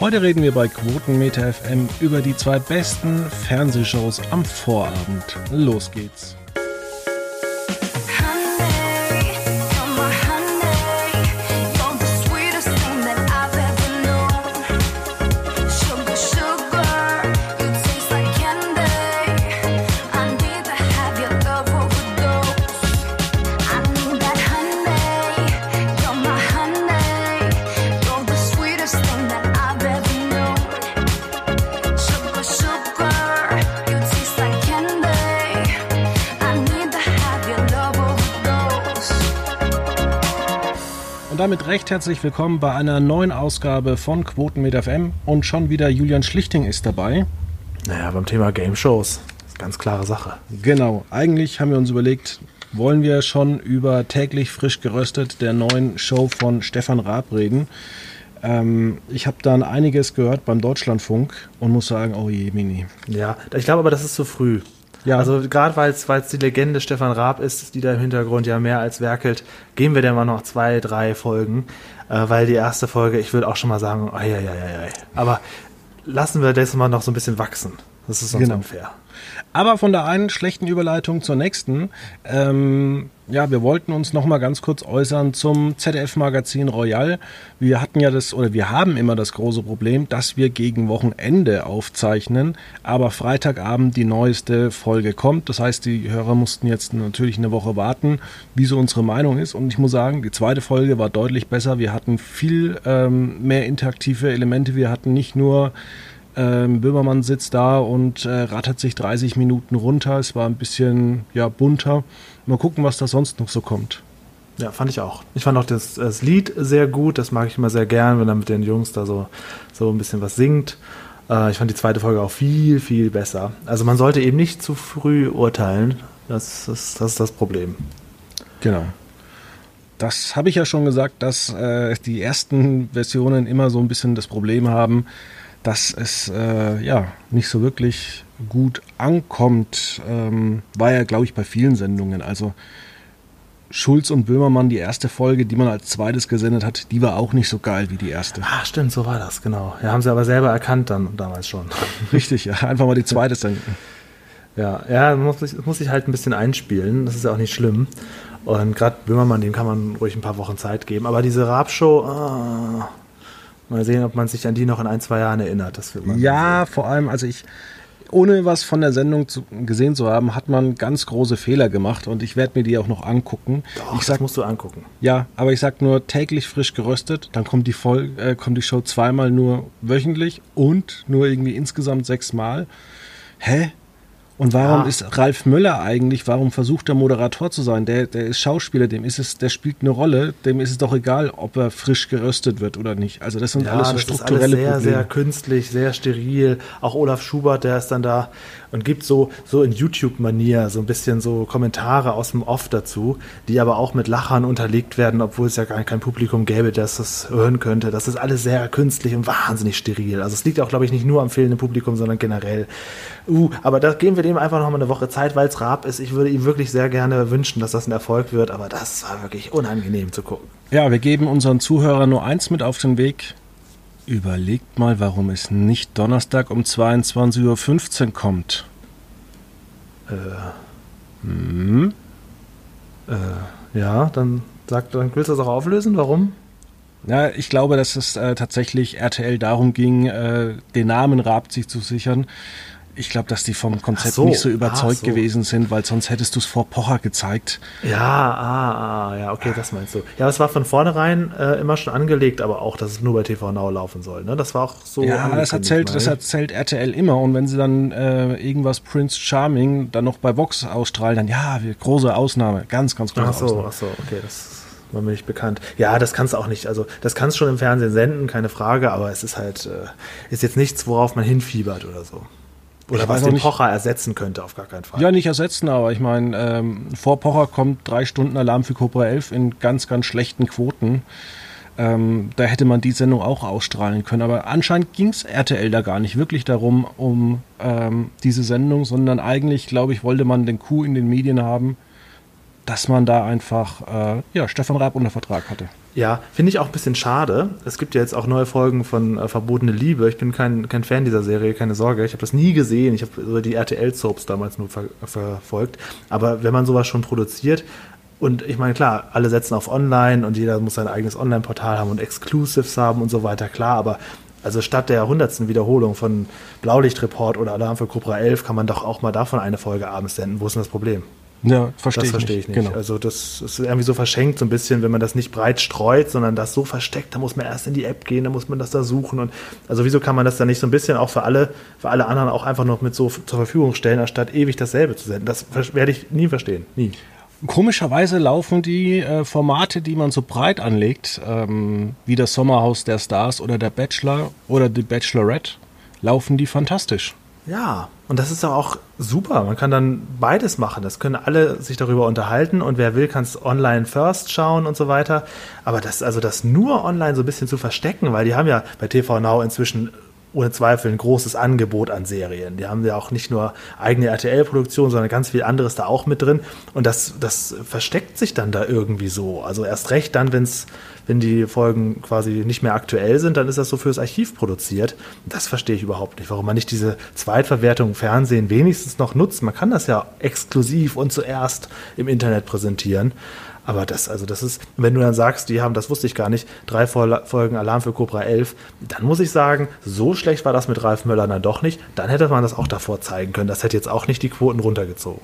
Heute reden wir bei Quotenmeter FM über die zwei besten Fernsehshows am Vorabend. Los geht's. Recht herzlich willkommen bei einer neuen Ausgabe von Quotenmeter FM. Und schon wieder Julian Schlichting ist dabei. Naja, beim Thema Game Shows. Ganz klare Sache. Genau. Eigentlich haben wir uns überlegt, wollen wir schon über täglich frisch geröstet der neuen Show von Stefan Raab reden. Ähm, ich habe dann einiges gehört beim Deutschlandfunk und muss sagen, oh je, Mini. Ja, ich glaube aber, das ist zu früh. Ja. Also gerade weil es die Legende Stefan Raab ist, die da im Hintergrund ja mehr als werkelt, geben wir dem mal noch zwei, drei Folgen, äh, weil die erste Folge, ich würde auch schon mal sagen, ai, ai, ai, ai. aber lassen wir das mal noch so ein bisschen wachsen. Das ist sonst genau. unfair. Aber von der einen schlechten Überleitung zur nächsten. Ähm, ja, wir wollten uns noch mal ganz kurz äußern zum ZDF-Magazin Royal. Wir hatten ja das, oder wir haben immer das große Problem, dass wir gegen Wochenende aufzeichnen, aber Freitagabend die neueste Folge kommt. Das heißt, die Hörer mussten jetzt natürlich eine Woche warten, wie so unsere Meinung ist. Und ich muss sagen, die zweite Folge war deutlich besser. Wir hatten viel ähm, mehr interaktive Elemente. Wir hatten nicht nur ähm, Böhmermann sitzt da und äh, rattert sich 30 Minuten runter. Es war ein bisschen ja, bunter. Mal gucken, was da sonst noch so kommt. Ja, fand ich auch. Ich fand auch das, das Lied sehr gut. Das mag ich immer sehr gern, wenn er mit den Jungs da so, so ein bisschen was singt. Äh, ich fand die zweite Folge auch viel, viel besser. Also man sollte eben nicht zu früh urteilen. Das ist das, ist das Problem. Genau. Das habe ich ja schon gesagt, dass äh, die ersten Versionen immer so ein bisschen das Problem haben, dass es äh, ja nicht so wirklich gut ankommt, ähm, war ja, glaube ich, bei vielen Sendungen. Also Schulz und Böhmermann, die erste Folge, die man als zweites gesendet hat, die war auch nicht so geil wie die erste. Ah, stimmt, so war das, genau. Ja, haben sie aber selber erkannt dann damals schon. Richtig, ja, einfach mal die zweite senden. Ja, ja, muss ich, muss ich halt ein bisschen einspielen, das ist ja auch nicht schlimm. Und gerade Böhmermann, dem kann man ruhig ein paar Wochen Zeit geben. Aber diese Raab-Show, ah, Mal sehen, ob man sich an die noch in ein, zwei Jahren erinnert. Das wird man ja, vor allem, also ich, ohne was von der Sendung zu, gesehen zu haben, hat man ganz große Fehler gemacht und ich werde mir die auch noch angucken. Doch, ich sag, das musst du angucken. Ja, aber ich sag nur täglich frisch geröstet, dann kommt die, Folge, äh, kommt die Show zweimal nur wöchentlich und nur irgendwie insgesamt sechsmal. Hä? Und warum ja. ist Ralf Möller eigentlich, warum versucht er Moderator zu sein? Der, der ist Schauspieler, dem ist es, der spielt eine Rolle, dem ist es doch egal, ob er frisch geröstet wird oder nicht. Also das sind ja, alles so strukturelle das ist alles sehr, Probleme. sehr künstlich, sehr steril. Auch Olaf Schubert, der ist dann da und gibt so, so in YouTube-Manier so ein bisschen so Kommentare aus dem Off dazu, die aber auch mit Lachern unterlegt werden, obwohl es ja gar kein Publikum gäbe, das das hören könnte. Das ist alles sehr künstlich und wahnsinnig steril. Also es liegt auch, glaube ich, nicht nur am fehlenden Publikum, sondern generell. Uh, aber da geben wir dem einfach noch mal eine Woche Zeit, weil es Raab ist. Ich würde ihm wirklich sehr gerne wünschen, dass das ein Erfolg wird, aber das war wirklich unangenehm zu gucken. Ja, wir geben unseren Zuhörern nur eins mit auf den Weg. Überlegt mal, warum es nicht Donnerstag um 22.15 Uhr kommt. Äh. Hm? Äh, ja, dann sag, dann willst du das auch auflösen. Warum? Ja, ich glaube, dass es äh, tatsächlich RTL darum ging, äh, den Namen Raab sich zu sichern. Ich glaube, dass die vom Konzept so, nicht so überzeugt so. gewesen sind, weil sonst hättest du es vor Pocher gezeigt. Ja, ah, ah, ja, okay, das meinst du. Ja, es war von vornherein äh, immer schon angelegt, aber auch, dass es nur bei TV Now laufen soll. Ne? Das war auch so. Ja, das erzählt, das erzählt RTL immer. Und wenn sie dann äh, irgendwas Prince Charming dann noch bei Vox ausstrahlen, dann ja, große Ausnahme, ganz, ganz große ach so, Ausnahme. Ach so, okay, das war mir nicht bekannt. Ja, das kannst du auch nicht. Also, das kannst du schon im Fernsehen senden, keine Frage, aber es ist halt, äh, ist jetzt nichts, worauf man hinfiebert oder so. Oder was den Pocher ersetzen könnte, auf gar keinen Fall. Ja, nicht ersetzen, aber ich meine, ähm, vor Pocher kommt drei Stunden Alarm für Cobra 11 in ganz, ganz schlechten Quoten. Ähm, da hätte man die Sendung auch ausstrahlen können. Aber anscheinend ging es RTL da gar nicht wirklich darum, um ähm, diese Sendung, sondern eigentlich, glaube ich, wollte man den Coup in den Medien haben. Dass man da einfach äh, ja, Stefan Raab unter Vertrag hatte. Ja, finde ich auch ein bisschen schade. Es gibt ja jetzt auch neue Folgen von äh, Verbotene Liebe. Ich bin kein, kein Fan dieser Serie, keine Sorge. Ich habe das nie gesehen. Ich habe so die RTL-Soaps damals nur ver verfolgt. Aber wenn man sowas schon produziert, und ich meine, klar, alle setzen auf Online und jeder muss sein eigenes Online-Portal haben und Exclusives haben und so weiter, klar, aber also statt der hundertsten Wiederholung von Blaulichtreport oder Alarm für Cobra 11 kann man doch auch mal davon eine Folge abends senden. Wo ist denn das Problem? Ja, verstehe das ich verstehe nicht. ich nicht. Genau. Also das ist irgendwie so verschenkt so ein bisschen, wenn man das nicht breit streut, sondern das so versteckt, da muss man erst in die App gehen, da muss man das da suchen und also wieso kann man das dann nicht so ein bisschen auch für alle, für alle anderen auch einfach noch mit so zur Verfügung stellen, anstatt ewig dasselbe zu senden? Das werde ich nie verstehen, nie. Komischerweise laufen die äh, Formate, die man so breit anlegt, ähm, wie das Sommerhaus der Stars oder der Bachelor oder die Bachelorette, laufen die fantastisch. Ja, und das ist doch auch super. Man kann dann beides machen. Das können alle sich darüber unterhalten und wer will, kann es online first schauen und so weiter. Aber das, also das nur online so ein bisschen zu verstecken, weil die haben ja bei TV Now inzwischen ohne Zweifel ein großes Angebot an Serien. Die haben ja auch nicht nur eigene RTL-Produktion, sondern ganz viel anderes da auch mit drin. Und das, das versteckt sich dann da irgendwie so. Also erst recht dann, wenn's, wenn die Folgen quasi nicht mehr aktuell sind, dann ist das so fürs Archiv produziert. Das verstehe ich überhaupt nicht, warum man nicht diese Zweitverwertung im Fernsehen wenigstens noch nutzt. Man kann das ja exklusiv und zuerst im Internet präsentieren. Aber das, also das ist, wenn du dann sagst, die haben, das wusste ich gar nicht, drei Folgen Alarm für Cobra 11, dann muss ich sagen, so schlecht war das mit Ralf Möller dann doch nicht. Dann hätte man das auch davor zeigen können. Das hätte jetzt auch nicht die Quoten runtergezogen.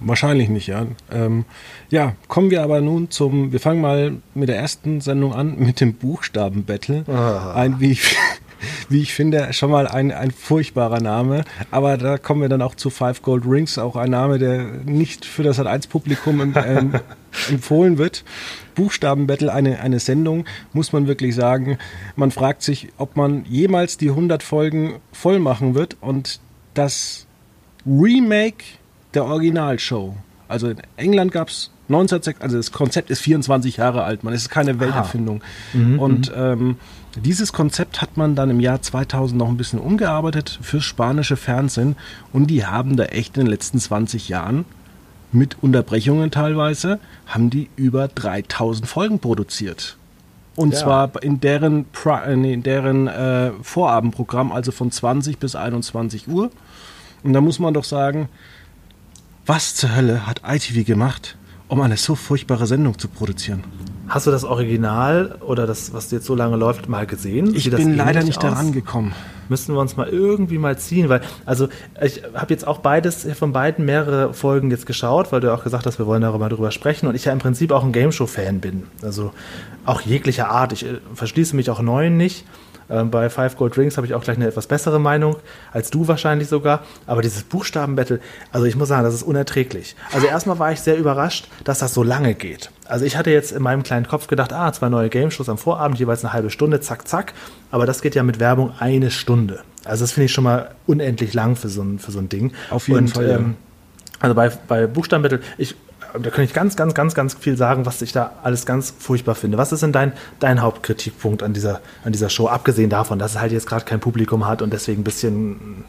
Wahrscheinlich nicht, ja. Ähm, ja, kommen wir aber nun zum, wir fangen mal mit der ersten Sendung an, mit dem Buchstabenbattle. Ah. Ein, wie ich, wie ich finde, schon mal ein, ein furchtbarer Name. Aber da kommen wir dann auch zu Five Gold Rings, auch ein Name, der nicht für das Sat1-Publikum ähm, ähm, empfohlen wird. Buchstabenbattle, eine, eine Sendung, muss man wirklich sagen. Man fragt sich, ob man jemals die 100 Folgen voll machen wird und das Remake der Originalshow. Also in England gab es 1906, also das Konzept ist 24 Jahre alt, man, es ist keine Welterfindung. Mhm, und ähm, dieses Konzept hat man dann im Jahr 2000 noch ein bisschen umgearbeitet fürs spanische Fernsehen und die haben da echt in den letzten 20 Jahren mit Unterbrechungen teilweise, haben die über 3000 Folgen produziert. Und Ja. zwar in deren, äh, in deren äh, Vorabendprogramm, also von 20 bis 21 Uhr. Und da muss man doch sagen, was zur Hölle hat ITV gemacht, um eine so furchtbare Sendung zu produzieren? Hast du das Original oder das, was jetzt so lange läuft, mal gesehen? Ich bin leider nicht aus? daran gekommen. Müssten wir uns mal irgendwie mal ziehen, weil, also ich habe jetzt auch beides, von beiden mehrere Folgen jetzt geschaut, weil du auch gesagt hast, wir wollen darüber drüber sprechen und ich ja im Prinzip auch ein Gameshow-Fan bin. Also auch jeglicher Art. Ich äh, verschließe mich auch neuen nicht. Ähm, bei Five Gold Rings habe ich auch gleich eine etwas bessere Meinung, als du wahrscheinlich sogar. Aber dieses Buchstabenbattle, also ich muss sagen, das ist unerträglich. Also erstmal war ich sehr überrascht, dass das so lange geht. Also ich hatte jetzt in meinem kleinen Kopf gedacht, ah, zwei neue Game-Shows am Vorabend, jeweils eine halbe Stunde, zack, zack. Aber das geht ja mit Werbung eine Stunde. Also das finde ich schon mal unendlich lang für so ein, für so ein Ding. Auf jeden Und, Fall, ja. Ähm, also bei, bei Buchstabenbattle, ich, da kann ich ganz, ganz, ganz, ganz viel sagen, was ich da alles ganz furchtbar finde. Was ist denn dein, dein Hauptkritikpunkt an dieser, an dieser Show, abgesehen davon, dass es halt jetzt gerade kein Publikum hat und deswegen ein bisschen.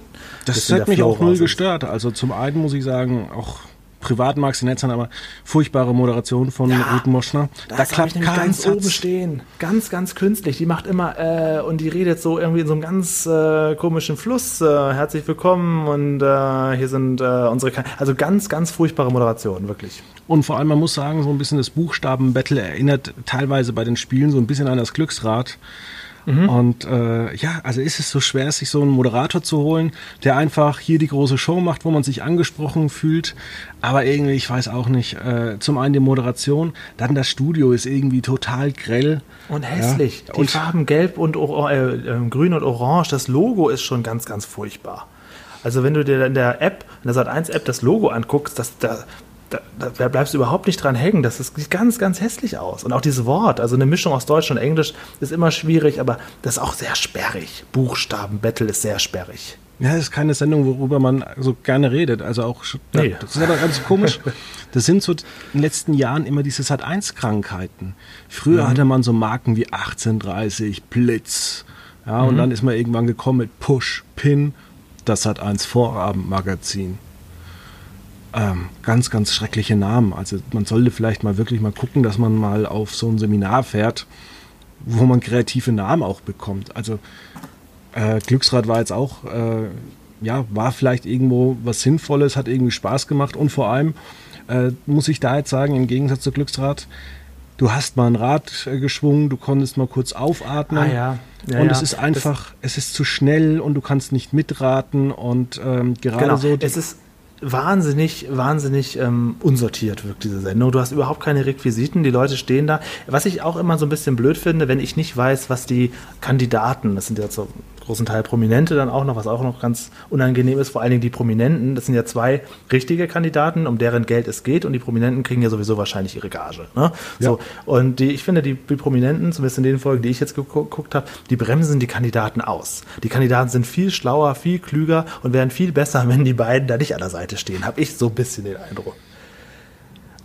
Das bisschen hat mich auch null gestört. Also zum einen muss ich sagen, auch privat mag es nett sein, aber furchtbare Moderation von Ruth Moschner. Da klappt kein ganz oben Satz. stehen. Ganz, ganz künstlich. Die macht immer, äh, und die redet so irgendwie in so einem ganz äh, komischen Fluss. Äh, herzlich willkommen und äh, hier sind äh, unsere. Kan also ganz, ganz furchtbare Moderation, wirklich. Und vor allem, man muss sagen, so ein bisschen das Buchstabenbattle erinnert teilweise bei den Spielen so ein bisschen an das Glücksrad. Und äh, ja, also ist es so schwer, sich so einen Moderator zu holen, der einfach hier die große Show macht, wo man sich angesprochen fühlt. Aber irgendwie, ich weiß auch nicht, äh, zum einen die Moderation, dann das Studio ist irgendwie total grell. Und hässlich. Ja. Die Und- Farben gelb und äh, äh, grün und orange, das Logo ist schon ganz, ganz furchtbar. Also wenn du dir in der App, in der Sat1-App das Logo anguckst, das, da, da, da bleibst du überhaupt nicht dran hängen. Das sieht ganz, ganz hässlich aus. Und auch dieses Wort, also eine Mischung aus Deutsch und Englisch, ist immer schwierig, aber das ist auch sehr sperrig. Buchstaben-Battle ist sehr sperrig. Ja, das ist keine Sendung, worüber man so gerne redet. Also auch, Nee. das ist aber ganz komisch. Das sind so in den letzten Jahren immer diese Sat1-Krankheiten. Früher hatte man so Marken wie 1830, Blitz. Ja, und dann ist man irgendwann gekommen mit Push, Pin, das Sat1 Vorabendmagazin. Ähm, ganz, ganz schreckliche Namen. Also man sollte vielleicht mal wirklich mal gucken, dass man mal auf so ein Seminar fährt, wo man kreative Namen auch bekommt. Also äh, Glücksrad war jetzt auch, äh, ja, war vielleicht irgendwo was Sinnvolles, hat irgendwie Spaß gemacht und vor allem äh, muss ich da jetzt sagen, im Gegensatz zu Glücksrad, du hast mal ein Rad äh, geschwungen, du konntest mal kurz aufatmen. Ah, ja. Ja, und ja. es ist einfach, das es ist zu schnell und du kannst nicht mitraten und ähm, gerade genau. so. Es ist wahnsinnig, wahnsinnig ähm, unsortiert wirkt diese Sendung. Du hast überhaupt keine Requisiten, die Leute stehen da. Was ich auch immer so ein bisschen blöd finde, wenn ich nicht weiß, was die Kandidaten, das sind ja so großen Teil Prominente dann auch noch, was auch noch ganz unangenehm ist, vor allen Dingen die Prominenten. Das sind ja zwei richtige Kandidaten, um deren Geld es geht und die Prominenten kriegen ja sowieso wahrscheinlich ihre Gage. Ne? Ja. So, und die, ich finde, die, die Prominenten, zumindest in den Folgen, die ich jetzt geguckt habe, die bremsen die Kandidaten aus. Die Kandidaten sind viel schlauer, viel klüger und wären viel besser, wenn die beiden da nicht an der Seite stehen, habe ich so ein bisschen den Eindruck.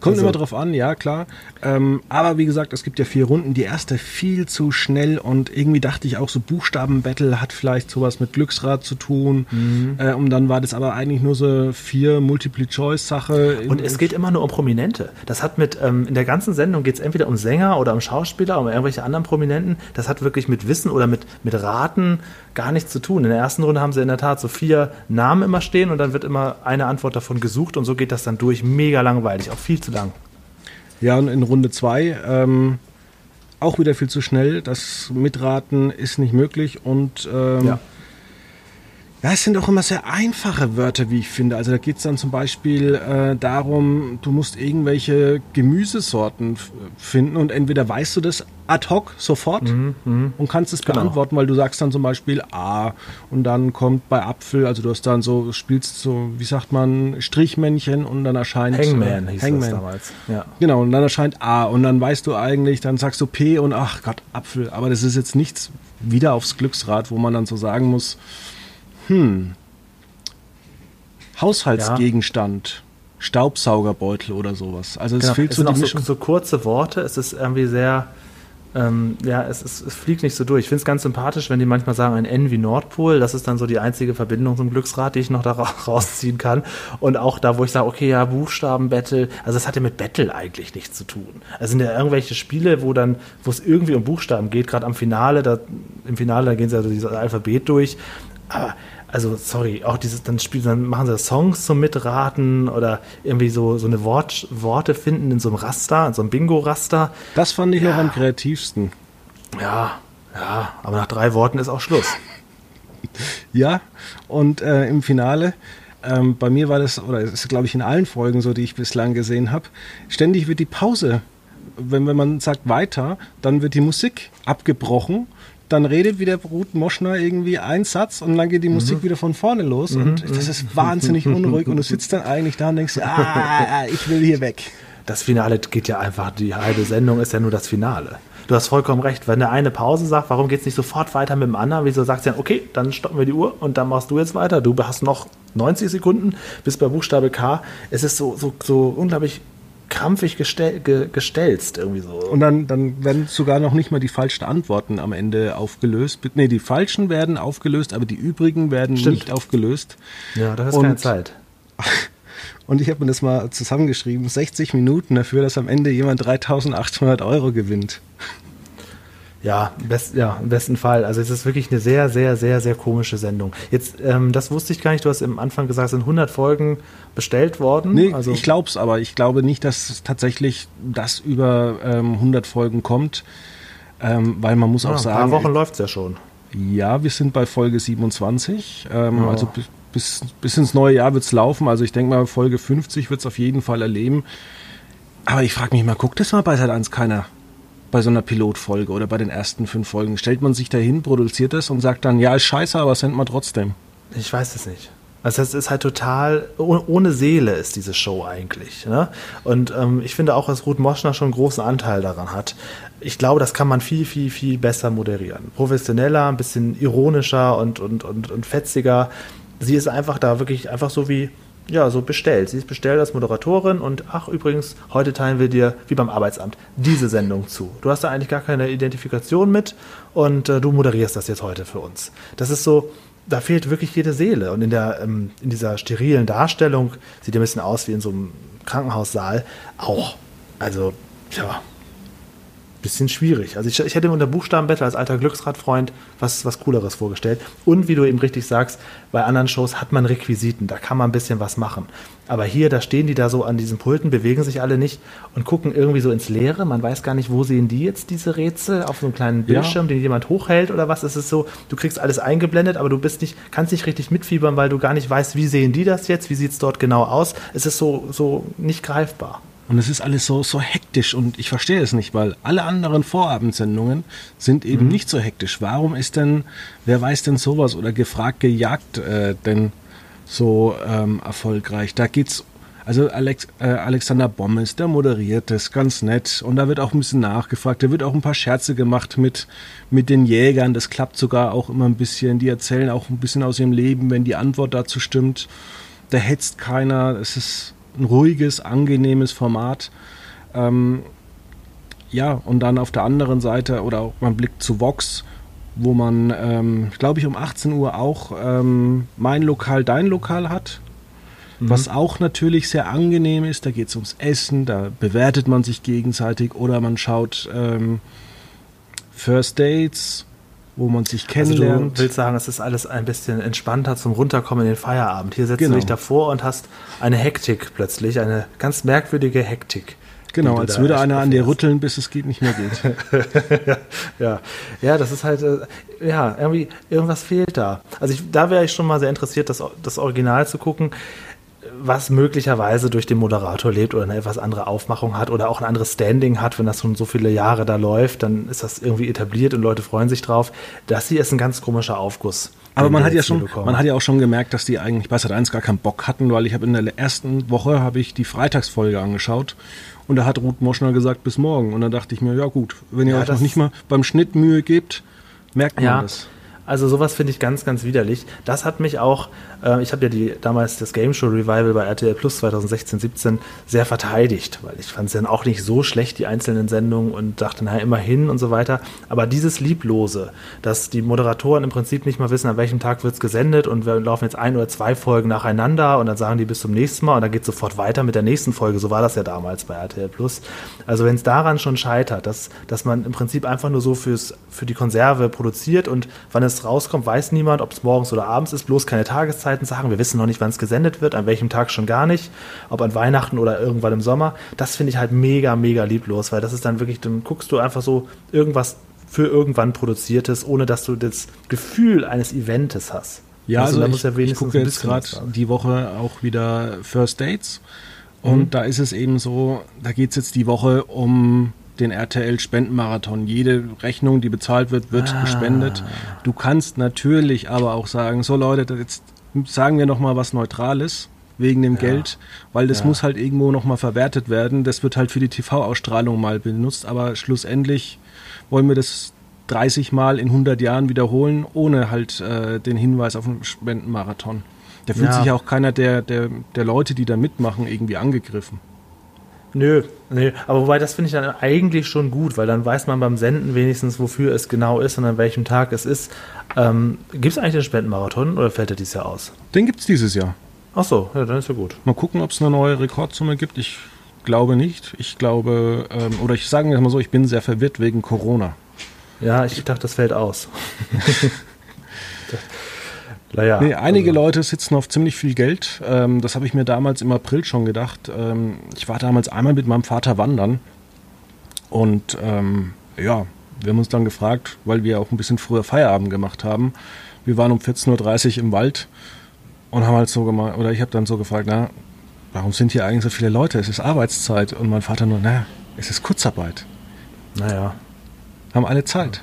Kommt also, immer drauf an, ja klar. Ähm, aber wie gesagt, es gibt ja vier Runden. Die erste viel zu schnell und irgendwie dachte ich auch, so Buchstabenbattle hat vielleicht sowas mit Glücksrad zu tun. Mhm. Äh, und dann war das aber eigentlich nur so vier Multiple-Choice-Sache. Und es geht immer nur um Prominente. Das hat mit, ähm, in der ganzen Sendung geht es entweder um Sänger oder um Schauspieler, um irgendwelche anderen Prominenten. Das hat wirklich mit Wissen oder mit, mit Raten gar nichts zu tun. In der ersten Runde haben sie in der Tat so vier Namen immer stehen und dann wird immer eine Antwort davon gesucht und so geht das dann durch. Mega langweilig, auch viel zu lang. Ja, und in Runde 2 ähm, auch wieder viel zu schnell. Das Mitraten ist nicht möglich und ähm, ja. Ja, es sind auch immer sehr einfache Wörter, wie ich finde. Also da geht es dann zum Beispiel äh, darum, du musst irgendwelche Gemüsesorten finden und entweder weißt du das ad hoc sofort mhm, mh. und kannst es genau. beantworten, weil du sagst dann zum Beispiel A und dann kommt bei Apfel, also du hast dann so, spielst so, wie sagt man, Strichmännchen und dann erscheint Hangman, äh, hieß Hangman. das damals. Ja. Genau, und dann erscheint A und dann weißt du eigentlich, dann sagst du P und ach Gott, Apfel. Aber das ist jetzt nichts wieder aufs Glücksrad, wo man dann so sagen muss, hm. Haushaltsgegenstand. Ja. Staubsaugerbeutel oder sowas. Also es genau. fehlt es so sind die auch so, so, kurze Worte. Es ist irgendwie sehr, ähm, ja, es, ist, es, fliegt nicht so durch. Ich finde es ganz sympathisch, wenn die manchmal sagen, ein N wie Nordpol. Das ist dann so die einzige Verbindung zum Glücksrad, die ich noch da rausziehen kann. Und auch da, wo ich sage, okay, ja, Buchstabenbattle. Also das hat ja mit Battle eigentlich nichts zu tun. Es sind ja irgendwelche Spiele, wo dann, wo es irgendwie um Buchstaben geht, gerade am Finale, da, im Finale, da gehen sie also dieses Alphabet durch. Aber also sorry, auch dieses, dann spielen, dann machen sie Songs zum Mitraten oder irgendwie so, so eine Wort, Worte finden in so einem Raster, in so einem Bingo-Raster. Das fand ich ja. noch am kreativsten. Ja, ja, aber nach drei Worten ist auch Schluss. ja, und äh, im Finale, ähm, bei mir war das, oder es ist glaube ich in allen Folgen so, die ich bislang gesehen habe, ständig wird die Pause wenn, wenn man sagt weiter, dann wird die Musik abgebrochen dann redet wieder Ruth Moschner irgendwie einen Satz und dann geht die Musik mhm. wieder von vorne los mhm. und das ist wahnsinnig unruhig und du sitzt dann eigentlich da und denkst, ah, ich will hier weg. Das Finale geht ja einfach, die halbe Sendung ist ja nur das Finale. Du hast vollkommen recht. Wenn der eine Pause sagt, warum geht es nicht sofort weiter mit dem anderen? Wieso sagst du dann, okay, dann stoppen wir die Uhr und dann machst du jetzt weiter. Du hast noch 90 Sekunden bis bei Buchstabe K. Es ist so, so, so unglaublich krampfig gestell, ge, gestelzt irgendwie so. Und dann, dann werden sogar noch nicht mal die falschen Antworten am Ende aufgelöst. Nee, die falschen werden aufgelöst, aber die übrigen werden Stimmt. nicht aufgelöst. Ja, das ist keine Zeit. Und ich habe mir das mal zusammengeschrieben, 60 Minuten dafür, dass am Ende jemand 3800 Euro gewinnt. Ja, best, ja, im besten Fall. Also es ist wirklich eine sehr, sehr, sehr, sehr komische Sendung. Jetzt, ähm, das wusste ich gar nicht. Du hast am Anfang gesagt, es sind 100 Folgen bestellt worden. Nee, also ich glaube es aber. Ich glaube nicht, dass tatsächlich das über ähm, 100 Folgen kommt. Ähm, weil man muss ja, auch sagen... Ein paar Wochen läuft es ja schon. Ja, wir sind bei Folge 27. Ähm, ja. Also bis, bis ins neue Jahr wird es laufen. Also ich denke mal, Folge 50 wird es auf jeden Fall erleben. Aber ich frage mich mal, guckt das mal bei Sat 1 keiner? Bei so einer Pilotfolge oder bei den ersten fünf Folgen? Stellt man sich dahin, produziert das und sagt dann, ja, ist scheiße, aber sendet man trotzdem? Ich weiß es nicht. Also es ist halt total, ohne Seele ist diese Show eigentlich. Ne? Und ähm, ich finde auch, dass Ruth Moschner schon einen großen Anteil daran hat. Ich glaube, das kann man viel, viel, viel besser moderieren. Professioneller, ein bisschen ironischer und, und, und, und fetziger. Sie ist einfach da wirklich einfach so wie ja, so bestellt. Sie ist bestellt als Moderatorin und ach, übrigens, heute teilen wir dir, wie beim Arbeitsamt, diese Sendung zu. Du hast da eigentlich gar keine Identifikation mit und äh, du moderierst das jetzt heute für uns. Das ist so, da fehlt wirklich jede Seele. Und in, der, ähm, in dieser sterilen Darstellung sieht ein bisschen aus wie in so einem Krankenhaussaal auch. Also, ja, bisschen schwierig. Also ich, ich hätte mir unter Buchstabenbattle als alter Glücksradfreund was, was Cooleres vorgestellt. Und wie du eben richtig sagst, bei anderen Shows hat man Requisiten, da kann man ein bisschen was machen. Aber hier, da stehen die da so an diesen Pulten, bewegen sich alle nicht und gucken irgendwie so ins Leere. Man weiß gar nicht, wo sehen die jetzt diese Rätsel auf so einem kleinen Bildschirm, ja. den jemand hochhält oder was. Es ist so, du kriegst alles eingeblendet, aber du bist nicht, kannst nicht richtig mitfiebern, weil du gar nicht weißt, wie sehen die das jetzt, wie sieht es dort genau aus. Es ist so, so nicht greifbar. Und es ist alles so, so hektisch und ich verstehe es nicht, weil alle anderen Vorabendsendungen sind eben mhm. nicht so hektisch. Warum ist denn, wer weiß denn sowas oder gefragt gejagt äh, denn so ähm, erfolgreich? Da geht's, also Alex, äh, Alexander Bommes, der moderiert das ganz nett und da wird auch ein bisschen nachgefragt, da wird auch ein paar Scherze gemacht mit, mit den Jägern, das klappt sogar auch immer ein bisschen, die erzählen auch ein bisschen aus ihrem Leben, wenn die Antwort dazu stimmt. Da hetzt keiner, es ist ein ruhiges, angenehmes Format. Ähm, ja, und dann auf der anderen Seite oder auch man blickt zu Vox, wo man, ähm, glaube ich, um 18 Uhr auch ähm, mein Lokal, dein Lokal hat. Mhm. Was auch natürlich sehr angenehm ist. Da geht es ums Essen, da bewertet man sich gegenseitig oder man schaut ähm, First Dates wo man sich kennenlernt. Also du willst sagen, es ist alles ein bisschen entspannter zum Runterkommen in den Feierabend. Hier setzt genau. du dich davor und hast eine Hektik plötzlich, eine ganz merkwürdige Hektik. Genau, als würde einer an dir rütteln, bis es geht nicht mehr geht. ja, ja, das ist halt, äh, ja, irgendwie, irgendwas fehlt da. Also ich, da wäre ich schon mal sehr interessiert, das, das Original zu gucken was möglicherweise durch den Moderator lebt oder eine etwas andere Aufmachung hat oder auch ein anderes Standing hat, wenn das schon so viele Jahre da läuft, dann ist das irgendwie etabliert und Leute freuen sich drauf. Das hier ist ein ganz komischer Aufguss. Aber man hat ja schon, man hat ja auch schon gemerkt, dass die eigentlich bei Sat1 gar keinen Bock hatten, weil ich habe in der ersten Woche habe ich die Freitagsfolge angeschaut und da hat Ruth Moschner gesagt bis morgen und dann dachte ich mir, ja gut, wenn ihr ja, euch noch nicht mal beim Schnitt Mühe gebt, merkt man ja, das. Also sowas finde ich ganz, ganz widerlich. Das hat mich auch, äh, ich habe ja die, damals das Game Show Revival bei RTL Plus 2016, 17 sehr verteidigt, weil ich fand es dann auch nicht so schlecht, die einzelnen Sendungen und dachte, naja, immerhin und so weiter. Aber dieses Lieblose, dass die Moderatoren im Prinzip nicht mal wissen, an welchem Tag wird es gesendet und wir laufen jetzt ein oder zwei Folgen nacheinander und dann sagen die bis zum nächsten Mal und dann geht es sofort weiter mit der nächsten Folge. So war das ja damals bei RTL Plus. Also wenn es daran schon scheitert, dass, dass man im Prinzip einfach nur so fürs, für die Konserve produziert und wann es rauskommt, weiß niemand, ob es morgens oder abends ist, bloß keine Tageszeiten sagen. Wir wissen noch nicht, wann es gesendet wird, an welchem Tag schon gar nicht, ob an Weihnachten oder irgendwann im Sommer. Das finde ich halt mega, mega lieblos, weil das ist dann wirklich, dann guckst du einfach so irgendwas für irgendwann produziertes, ohne dass du das Gefühl eines Eventes hast. Ja, also, also ich, ja ich gucke jetzt gerade die Woche auch wieder First Dates. Und mhm. da ist es eben so, da geht es jetzt die Woche um den RTL-Spendenmarathon. Jede Rechnung, die bezahlt wird, wird ah. gespendet. Du kannst natürlich aber auch sagen, so Leute, jetzt sagen wir noch mal was Neutrales wegen dem ja. Geld, weil das ja. muss halt irgendwo noch mal verwertet werden. Das wird halt für die TV-Ausstrahlung mal benutzt, aber schlussendlich wollen wir das 30 Mal in 100 Jahren wiederholen, ohne halt äh, den Hinweis auf einen Spendenmarathon. Da fühlt ja. sich auch keiner der, der, der Leute, die da mitmachen, irgendwie angegriffen. Nö, nö. Aber wobei, das finde ich dann eigentlich schon gut, weil dann weiß man beim Senden wenigstens, wofür es genau ist und an welchem Tag es ist. Ähm, gibt es eigentlich den Spendenmarathon oder fällt er dieses Jahr aus? Den gibt es dieses Jahr. Ach so, ja, dann ist ja gut. Mal gucken, ob es eine neue Rekordsumme gibt. Ich glaube nicht. Ich glaube, ähm, oder ich sage mal so, ich bin sehr verwirrt wegen Corona. Ja, ich dachte, das fällt aus. Naja, nee, einige also. Leute sitzen auf ziemlich viel Geld. Ähm, das habe ich mir damals im April schon gedacht. Ähm, ich war damals einmal mit meinem Vater wandern. Und ähm, ja, wir haben uns dann gefragt, weil wir auch ein bisschen früher Feierabend gemacht haben. Wir waren um 14.30 Uhr im Wald und haben halt so gemacht, oder ich habe dann so gefragt, na, warum sind hier eigentlich so viele Leute? Es ist Arbeitszeit. Und mein Vater nur, na, es ist Kurzarbeit. Naja. Haben alle Zeit.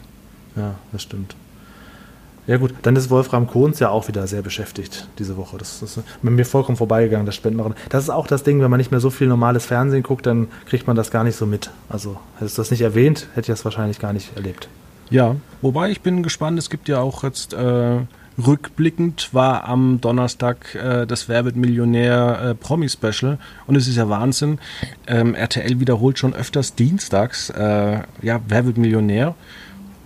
Ja, das stimmt. Ja gut, dann ist Wolfram Kohns ja auch wieder sehr beschäftigt diese Woche. Das ist mit mir vollkommen vorbeigegangen, das Spendenmachen. Das ist auch das Ding, wenn man nicht mehr so viel normales Fernsehen guckt, dann kriegt man das gar nicht so mit. Also hättest du das nicht erwähnt, hätte ich das wahrscheinlich gar nicht erlebt. Ja, wobei ich bin gespannt, es gibt ja auch jetzt äh, rückblickend war am Donnerstag äh, das Wer Millionär äh, Promi-Special und es ist ja Wahnsinn. Ähm, RTL wiederholt schon öfters dienstags, äh, ja, Wer Millionär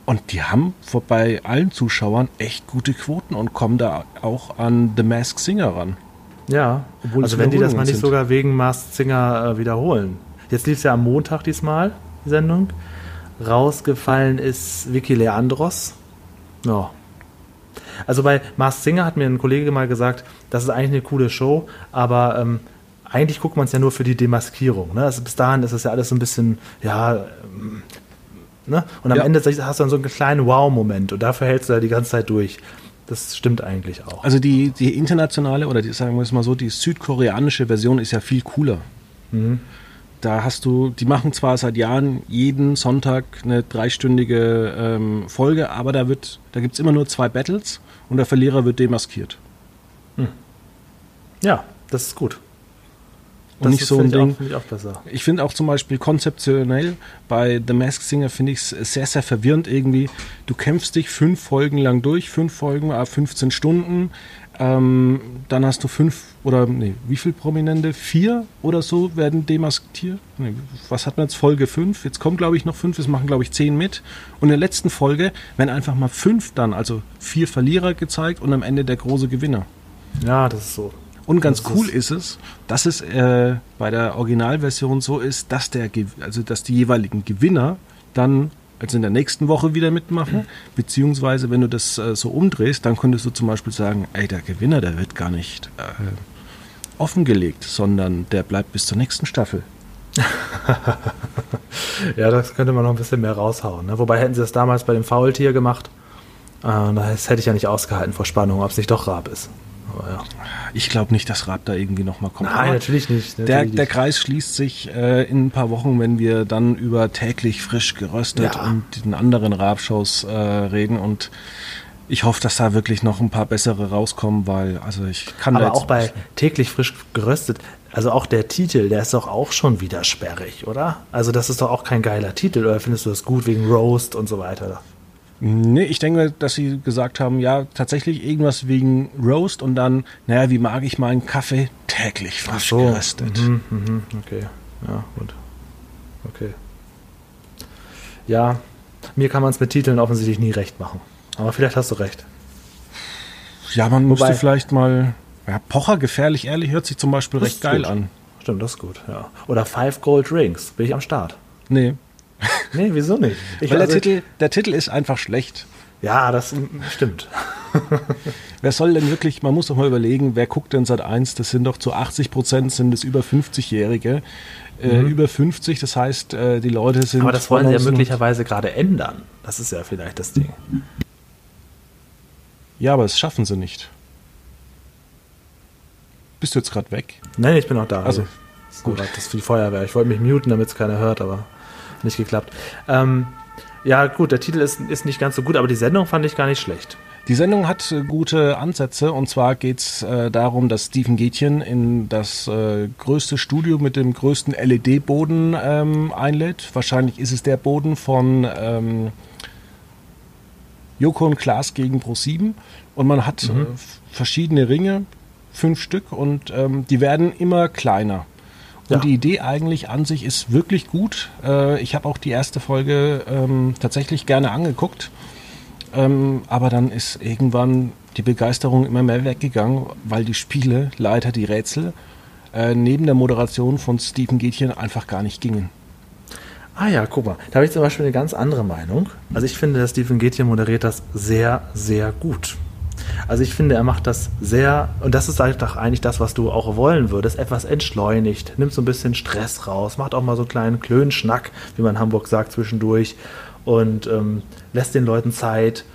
Und die haben vor, bei allen Zuschauern echt gute Quoten und kommen da auch an The Mask Singer ran. Ja, also wenn die das mal nicht sind. sogar wegen Masked Singer äh, wiederholen. Jetzt lief es ja am Montag diesmal, die Sendung. Rausgefallen ist Vicky Leandros. Ja. Also bei Masked Singer hat mir ein Kollege mal gesagt, das ist eigentlich eine coole Show, aber ähm, eigentlich guckt man es ja nur für die Demaskierung. Ne? Also bis dahin ist es ja alles so ein bisschen, ja, ähm, ne? Und am ja. Ende hast du dann so einen kleinen Wow-Moment und dafür hältst du da die ganze Zeit durch. Das stimmt eigentlich auch. Also die, die internationale oder die, sagen wir es mal so, die südkoreanische Version ist ja viel cooler. Mhm. Da hast du, die machen zwar seit Jahren jeden Sonntag eine dreistündige ähm, Folge, aber da wird, da gibt es immer nur zwei Battles und der Verlierer wird demaskiert. Hm. Ja, das ist gut. Und nicht so ein Ding. Auch, ich, ich finde auch zum Beispiel konzeptionell bei The Mask Singer finde ich es sehr, sehr verwirrend irgendwie. Du kämpfst dich fünf Folgen lang durch, fünf Folgen, 15 Stunden. Ähm, dann hast du fünf oder nee, wie viele Prominente? Vier oder so werden demaskiert. Nee, was hat man jetzt? Folge fünf. Jetzt kommen, glaube ich, noch fünf. Es machen, glaube ich, zehn mit. Und in der letzten Folge werden einfach mal fünf dann, also vier Verlierer gezeigt und am Ende der große Gewinner. Ja, das ist so. Und ganz das cool ist, ist, es, dass es äh, bei der Originalversion so ist, dass der, also dass die jeweiligen Gewinner dann also in der nächsten Woche wieder mitmachen, beziehungsweise wenn du das äh, so umdrehst, dann könntest du zum Beispiel sagen, ey, der Gewinner, der wird gar nicht äh, offengelegt, sondern der bleibt bis zur nächsten Staffel. ja, das könnte man noch ein bisschen mehr raushauen. Ne? Wobei hätten sie das damals bei dem Faultier gemacht, äh, das hätte ich ja nicht ausgehalten vor Spannung, ob es nicht doch Raab ist. Ja. Ich glaube nicht, dass Raab da irgendwie nochmal kommt. Nein, natürlich nicht. Natürlich der, der, Kreis schließt sich äh, in ein paar Wochen, wenn wir dann über täglich frisch geröstet ja. und den anderen Raab-Shows äh, reden und ich hoffe, dass da wirklich noch ein paar bessere rauskommen, weil also ich kann Aber auch bei täglich frisch geröstet, also auch der Titel, der ist doch auch schon wieder sperrig, oder? Also das ist doch auch kein geiler Titel, oder findest du das gut wegen Roast und so weiter? Nee, ich denke, dass sie gesagt haben, ja, tatsächlich irgendwas wegen Roast und dann, naja, wie mag ich meinen Kaffee täglich frisch so. geröstet. Mhm, mhm, okay, ja, gut. Okay. Ja, mir kann man es mit Titeln offensichtlich nie recht machen. Aber vielleicht hast du recht. Ja, man Wobei, müsste vielleicht mal. Ja, Pocher gefährlich ehrlich hört sich zum Beispiel recht geil gut. an. Stimmt, das ist gut, ja. Oder Five Gold Rings. Bin ich am Start. Nee. Nee, wieso nicht? Ich Weil der, also, Titel, der Titel ist einfach schlecht. Ja, das stimmt. wer soll denn wirklich, man muss doch mal überlegen, wer guckt denn seit 1? Das sind doch zu 80 Prozent sind es über 50-Jährige. Äh, mhm. über 50, das heißt, äh, die Leute sind. Aber das wollen sie ja möglicherweise gerade ändern. Das ist ja vielleicht das Ding. Ja, aber das schaffen sie nicht. Bist du jetzt gerade weg? Nein, ich bin noch da. Also, gut. Das ist für die Feuerwehr. Ich wollte mich muten, damit es keiner hört, aber nicht geklappt. Ähm, ja, gut, der Titel ist, ist nicht ganz so gut, aber die Sendung fand ich gar nicht schlecht. Die Sendung hat äh, gute Ansätze und zwar geht es äh, darum, dass Stephen Gätchen in das äh, größte Studio mit dem größten LED-Boden ähm, einlädt. Wahrscheinlich ist es der Boden von ähm, Joko und Klaas gegen Pro7 und man hat mhm. äh, verschiedene Ringe, fünf Stück und ähm, die werden immer kleiner. Und die Idee eigentlich an sich ist wirklich gut. Äh, ich habe auch die erste Folge ähm, tatsächlich gerne angeguckt. Ähm, aber dann ist irgendwann die Begeisterung immer mehr weggegangen, weil die Spiele, leider die Rätsel, äh, neben der Moderation von Stephen Gätchen einfach gar nicht gingen. Ah ja, guck mal, da habe ich zum Beispiel eine ganz andere Meinung. Also ich finde, dass Stephen Gätchen moderiert das sehr, sehr gut. Also ich finde, er macht das sehr, und das ist halt eigentlich das, was du auch wollen würdest, etwas entschleunigt, nimmt so ein bisschen Stress raus, macht auch mal so einen kleinen Klönschnack, wie man in Hamburg sagt, zwischendurch und ähm, lässt den Leuten Zeit,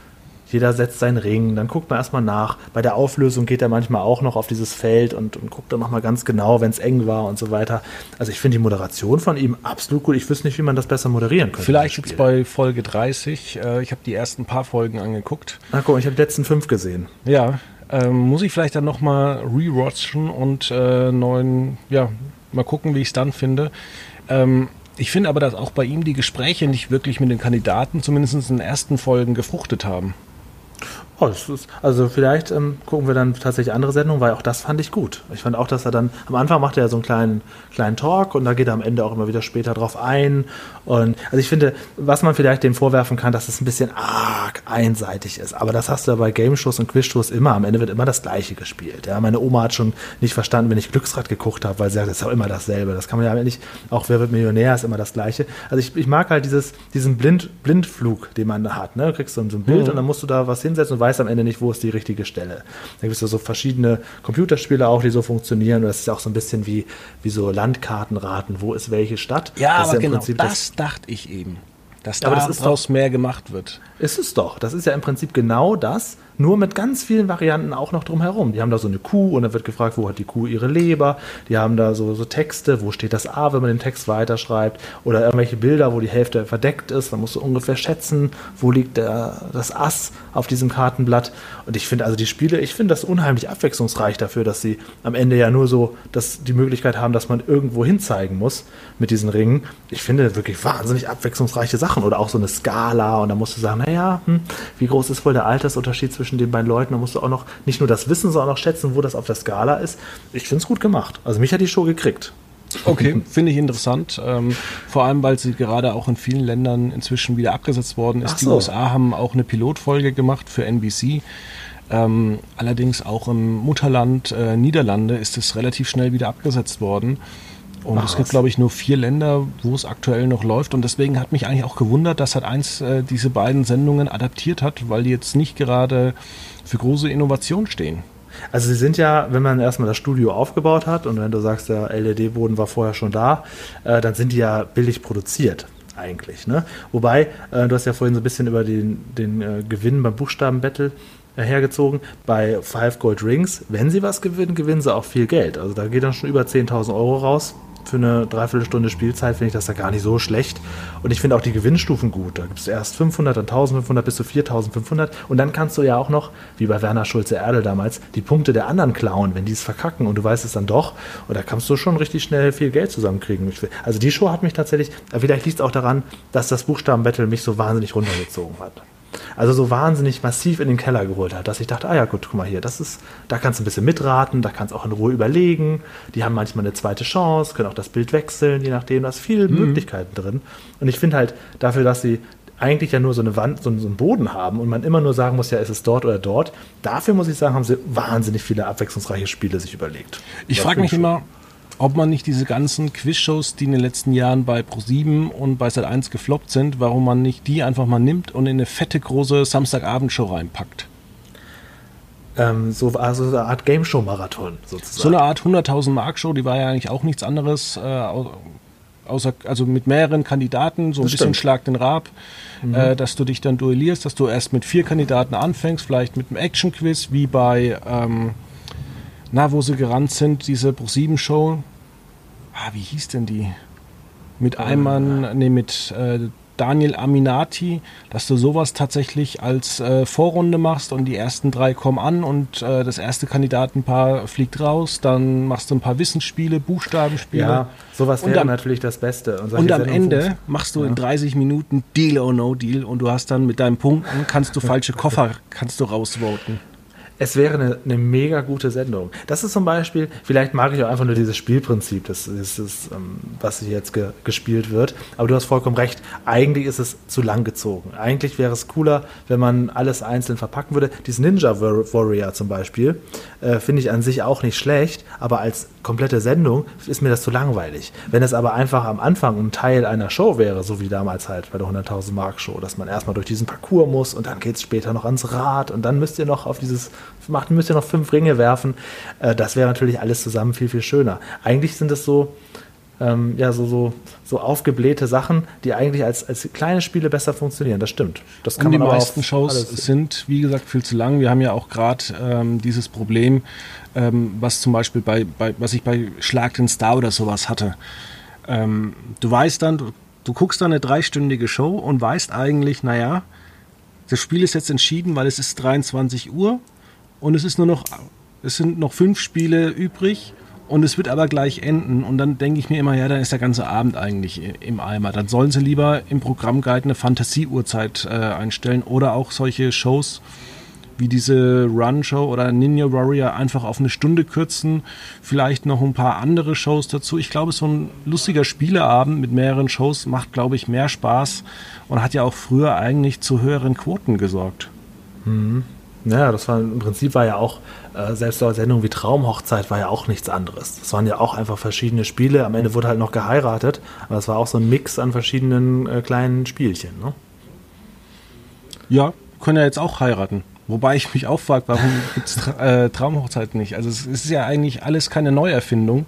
jeder setzt seinen Ring, dann guckt man erstmal nach. Bei der Auflösung geht er manchmal auch noch auf dieses Feld und, und guckt dann nochmal ganz genau, wenn es eng war und so weiter. Also ich finde die Moderation von ihm absolut gut. Ich wüsste nicht, wie man das besser moderieren könnte. Vielleicht jetzt bei Folge 30. Äh, ich habe die ersten paar Folgen angeguckt. Na guck, ich habe die letzten fünf gesehen. Ja, ähm, muss ich vielleicht dann nochmal rewatchen und äh, neuen, ja, mal gucken, wie ich es dann finde. Ähm, ich finde aber, dass auch bei ihm die Gespräche nicht wirklich mit den Kandidaten, zumindest in den ersten Folgen, gefruchtet haben. Oh, ist, also vielleicht ähm, gucken wir dann tatsächlich andere Sendungen, weil auch das fand ich gut. Ich fand auch, dass er dann am Anfang macht er so einen kleinen, kleinen Talk und da geht er am Ende auch immer wieder später drauf ein. Und also ich finde, was man vielleicht dem vorwerfen kann, dass es ein bisschen arg einseitig ist. Aber das hast du ja bei Game-Shows und Quiz-Shows immer. Am Ende wird immer das Gleiche gespielt. Ja, meine Oma hat schon nicht verstanden, wenn ich Glücksrad geguckt habe, weil sie sagt, das ist auch immer dasselbe. Das kann man ja nicht, auch wer wird Millionär ist immer das Gleiche. Also ich, ich mag halt dieses, diesen Blind, Blindflug, den man da hat. Ne? Du kriegst so, so ein Bild mhm. und dann musst du da was hinsetzen und weiß am Ende nicht, wo ist die richtige Stelle. Da gibt es ja so verschiedene Computerspiele auch, die so funktionieren. Und das ist auch so ein bisschen wie, wie so Landkartenraten, wo ist welche Stadt. Ja, das aber ja genau, das, das dachte ich eben. Dass da daraus mehr gemacht wird. Ist es doch. Das ist ja im Prinzip genau das, nur mit ganz vielen Varianten auch noch drumherum. Die haben da so eine Kuh und da wird gefragt, wo hat die Kuh ihre Leber. Die haben da so, so Texte, wo steht das A, wenn man den Text weiterschreibt. Oder irgendwelche Bilder, wo die Hälfte verdeckt ist. Dann musst du ungefähr schätzen, wo liegt der, das Ass auf diesem Kartenblatt. Und ich finde also die Spiele, ich finde das unheimlich abwechslungsreich dafür, dass sie am Ende ja nur so dass die Möglichkeit haben, dass man irgendwo hinzeigen muss mit diesen Ringen. Ich finde wirklich wahnsinnig abwechslungsreiche Sachen. Oder auch so eine Skala und da musst du sagen, naja, hm, wie groß ist wohl der Altersunterschied zwischen zwischen den beiden Leuten. Da musst du auch noch nicht nur das Wissen, sondern auch schätzen, wo das auf der Skala ist. Ich finde es gut gemacht. Also mich hat die Show gekriegt. Okay, finde ich interessant. Ähm, vor allem, weil sie gerade auch in vielen Ländern inzwischen wieder abgesetzt worden ist. So. Die USA haben auch eine Pilotfolge gemacht für NBC. Ähm, allerdings auch im Mutterland äh, Niederlande ist es relativ schnell wieder abgesetzt worden. Und Ach, es gibt, glaube ich, nur vier Länder, wo es aktuell noch läuft. Und deswegen hat mich eigentlich auch gewundert, dass halt eins äh, diese beiden Sendungen adaptiert hat, weil die jetzt nicht gerade für große Innovation stehen. Also sie sind ja, wenn man erstmal das Studio aufgebaut hat und wenn du sagst, der LED-Boden war vorher schon da, äh, dann sind die ja billig produziert eigentlich. Ne? Wobei, äh, du hast ja vorhin so ein bisschen über den, den äh, Gewinn beim Buchstabenbattle äh, hergezogen. Bei Five Gold Rings, wenn sie was gewinnen, gewinnen sie auch viel Geld. Also da geht dann schon über 10.000 Euro raus für eine Dreiviertelstunde Spielzeit finde ich das ja gar nicht so schlecht. Und ich finde auch die Gewinnstufen gut. Da gibt es erst 500, dann 1500 bis zu 4500. Und dann kannst du ja auch noch, wie bei Werner Schulze-Erdel damals, die Punkte der anderen klauen, wenn die es verkacken und du weißt es dann doch. Und da kannst du schon richtig schnell viel Geld zusammenkriegen. Also die Show hat mich tatsächlich, vielleicht liegt es auch daran, dass das Buchstabenbattle mich so wahnsinnig runtergezogen hat also so wahnsinnig massiv in den Keller geholt hat, dass ich dachte, ah ja gut, guck mal hier, das ist, da kannst du ein bisschen mitraten, da kannst du auch in Ruhe überlegen. Die haben manchmal eine zweite Chance, können auch das Bild wechseln, je nachdem, da ist viele mhm. Möglichkeiten drin. Und ich finde halt dafür, dass sie eigentlich ja nur so eine Wand, so einen Boden haben und man immer nur sagen muss, ja, ist es dort oder dort. Dafür muss ich sagen, haben sie wahnsinnig viele abwechslungsreiche Spiele sich überlegt. Ich frage mich immer, ob man nicht diese ganzen Quizshows, die in den letzten Jahren bei Pro7 und bei Sat1 gefloppt sind, warum man nicht die einfach mal nimmt und in eine fette große Samstagabendshow reinpackt. Ähm, so also eine Art Game Show Marathon sozusagen. So eine Art 100.000 Mark Show, die war ja eigentlich auch nichts anderes, äh, außer also mit mehreren Kandidaten, so ein das bisschen stimmt. Schlag den Rab, mhm. äh, dass du dich dann duellierst, dass du erst mit vier Kandidaten anfängst, vielleicht mit einem Action Quiz wie bei ähm, na, wo sie gerannt sind, diese Pro-7-Show. Ah, wie hieß denn die? Mit Eimann, nee, mit äh, Daniel Aminati, dass du sowas tatsächlich als äh, Vorrunde machst und die ersten drei kommen an und äh, das erste Kandidatenpaar fliegt raus, dann machst du ein paar Wissensspiele, Buchstabenspiele. Ja, sowas wäre natürlich das Beste. Und, und am Ende machst du ja. in 30 Minuten Deal or No Deal und du hast dann mit deinen Punkten, kannst du falsche Koffer, kannst du rausvoten es wäre eine, eine, mega gute Sendung. Das ist zum Beispiel, vielleicht mag ich auch einfach nur dieses Spielprinzip, das ist, das, ähm, was hier jetzt ge, gespielt wird. Aber du hast vollkommen recht. Eigentlich ist es zu lang gezogen. Eigentlich wäre es cooler, wenn man alles einzeln verpacken würde. Dieses Ninja Warrior zum Beispiel äh, finde ich an sich auch nicht schlecht, aber als komplette Sendung ist mir das zu langweilig. Wenn es aber einfach am Anfang ein Teil einer Show wäre, so wie damals halt bei der 100.000 Mark Show, dass man erstmal durch diesen Parcours muss und dann geht es später noch ans Rad und dann müsst ihr noch auf dieses macht, müsst ihr noch fünf Ringe werfen. Äh, das wäre natürlich alles zusammen viel, viel schöner. Eigentlich sind es so, ähm, ja, so, so, so aufgeblähte Sachen, die eigentlich als, als kleine Spiele besser funktionieren. Das stimmt. Das kann Und die meisten Shows sind, wie gesagt, viel zu lang. Wir haben ja auch gerade ähm, dieses Problem, ähm, was zum Beispiel bei, bei, was ich bei Schlag den Star oder sowas hatte. Ähm, du weißt dann, du, du guckst dann eine dreistündige Show und weißt eigentlich, naja, das Spiel ist jetzt entschieden, weil es ist 23 Uhr und es ist nur noch, es sind noch fünf Spiele übrig und es wird aber gleich enden. Und dann denke ich mir immer, ja, dann ist der ganze Abend eigentlich im Eimer. Dann sollen sie lieber im Programmguide eine Fantasie-Uhrzeit äh, einstellen oder auch solche Shows wie diese Run-Show oder Ninja Warrior einfach auf eine Stunde kürzen. Vielleicht noch ein paar andere Shows dazu. Ich glaube, so ein lustiger Spieleabend mit mehreren Shows macht, glaube ich, mehr Spaß und hat ja auch früher eigentlich zu höheren Quoten gesorgt. Mhm. Ja, das war im Prinzip war ja auch, äh, selbst so eine Sendung wie Traumhochzeit war ja auch nichts anderes. Das waren ja auch einfach verschiedene Spiele. Am Ende wurde halt noch geheiratet, aber es war auch so ein Mix an verschiedenen äh, kleinen Spielchen. Ne? Ja, können ja jetzt auch heiraten. Wobei ich mich auch frage, warum gibt es Tra äh, Traumhochzeiten nicht? Also es ist ja eigentlich alles keine Neuerfindung.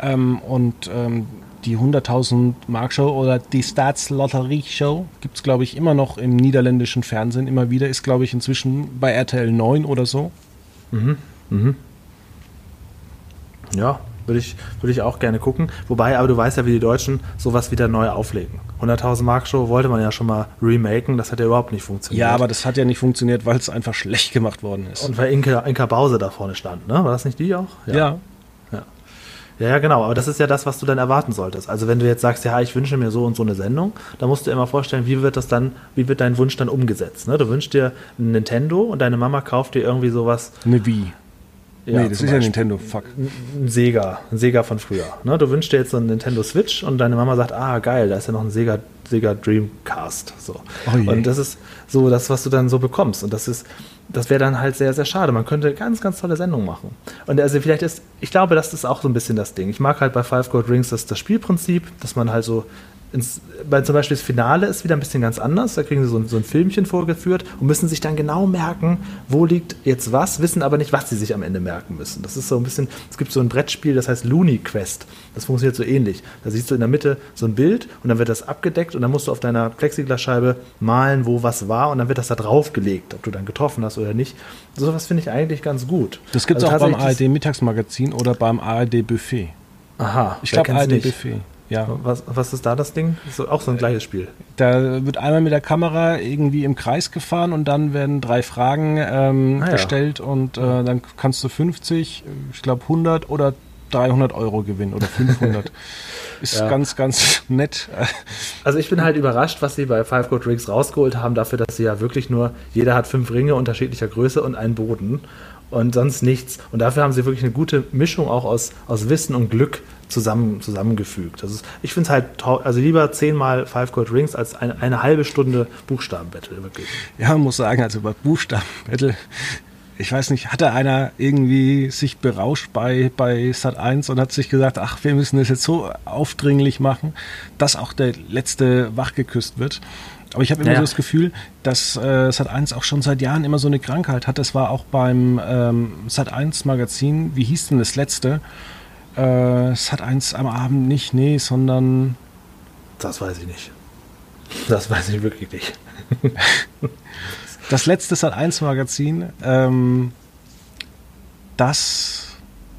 Ähm, und ähm, die 100.000 Mark Show oder die Staatslotterie Show gibt es, glaube ich, immer noch im niederländischen Fernsehen immer wieder. Ist, glaube ich, inzwischen bei RTL 9 oder so. Mhm. Mhm. Ja, würde ich, würde ich auch gerne gucken. Wobei, aber du weißt ja, wie die Deutschen sowas wieder neu auflegen. 100.000 Mark Show wollte man ja schon mal remaken, das hat ja überhaupt nicht funktioniert. Ja, aber das hat ja nicht funktioniert, weil es einfach schlecht gemacht worden ist. Und weil Inka, Inka Bause da vorne stand, ne? War das nicht die auch? Ja. ja. Ja, genau, aber das ist ja das, was du dann erwarten solltest. Also wenn du jetzt sagst, ja, ich wünsche mir so und so eine Sendung, dann musst du immer vorstellen, wie wird das dann, wie wird dein Wunsch dann umgesetzt? Ne? Du wünschst dir ein Nintendo und deine Mama kauft dir irgendwie sowas. Eine Wii. Ja, nee, das ist Beispiel. ja Nintendo, fuck. Ein Sega, ein Sega von früher. Ne? Du wünschst dir jetzt so einen Nintendo Switch und deine Mama sagt, ah geil, da ist ja noch ein Sega, Sega Dreamcast. So. Oh und das ist so das, was du dann so bekommst. Und das ist, das wäre dann halt sehr, sehr schade. Man könnte ganz, ganz tolle Sendungen machen. Und also vielleicht ist, ich glaube, das ist auch so ein bisschen das Ding. Ich mag halt bei Five Gold Rings das, das Spielprinzip, dass man halt so ins, weil zum Beispiel das Finale ist wieder ein bisschen ganz anders. Da kriegen sie so ein, so ein, Filmchen vorgeführt und müssen sich dann genau merken, wo liegt jetzt was, wissen aber nicht, was sie sich am Ende merken müssen. Das ist so ein bisschen, es gibt so ein Brettspiel, das heißt Looney Quest. Das funktioniert so ähnlich. Da siehst du in der Mitte so ein Bild und dann wird das abgedeckt und dann musst du auf deiner Plexiglasscheibe malen, wo was war und dann wird das da draufgelegt, ob du dann getroffen hast oder nicht. So was finde ich eigentlich ganz gut. Das gibt es also auch beim ARD Mittagsmagazin oder beim ARD Buffet. Aha, ich glaube ARD Buffet. Ja. Was, was ist da das Ding? Ist auch so ein gleiches Spiel. Da wird einmal mit der Kamera irgendwie im Kreis gefahren und dann werden drei Fragen ähm, ah, ja. gestellt und äh, dann kannst du 50, ich glaube 100 oder 300 Euro gewinnen oder 500. ist ja. ganz, ganz nett. Also ich bin halt überrascht, was sie bei Five Gold Rings rausgeholt haben, dafür, dass sie ja wirklich nur, jeder hat fünf Ringe unterschiedlicher Größe und einen Boden und sonst nichts. Und dafür haben sie wirklich eine gute Mischung auch aus, aus Wissen und Glück zusammen, zusammengefügt. Das ist, ich finde es halt, also lieber zehnmal Five Gold Rings als eine, eine halbe Stunde Buchstabenbattle, wirklich. Ja, man muss sagen, also bei Buchstabenbattle, ich weiß nicht, hatte einer irgendwie sich berauscht bei, bei Sat 1 und hat sich gesagt, ach, wir müssen das jetzt so aufdringlich machen, dass auch der letzte wachgeküsst wird. Aber ich habe immer ja. so das Gefühl, dass äh, Sat1 auch schon seit Jahren immer so eine Krankheit hat. Das war auch beim ähm, Sat1 Magazin, wie hieß denn das letzte? Äh, Sat1 am Abend nicht, nee, sondern. Das weiß ich nicht. Das weiß ich wirklich nicht. das letzte Sat1 Magazin, ähm, das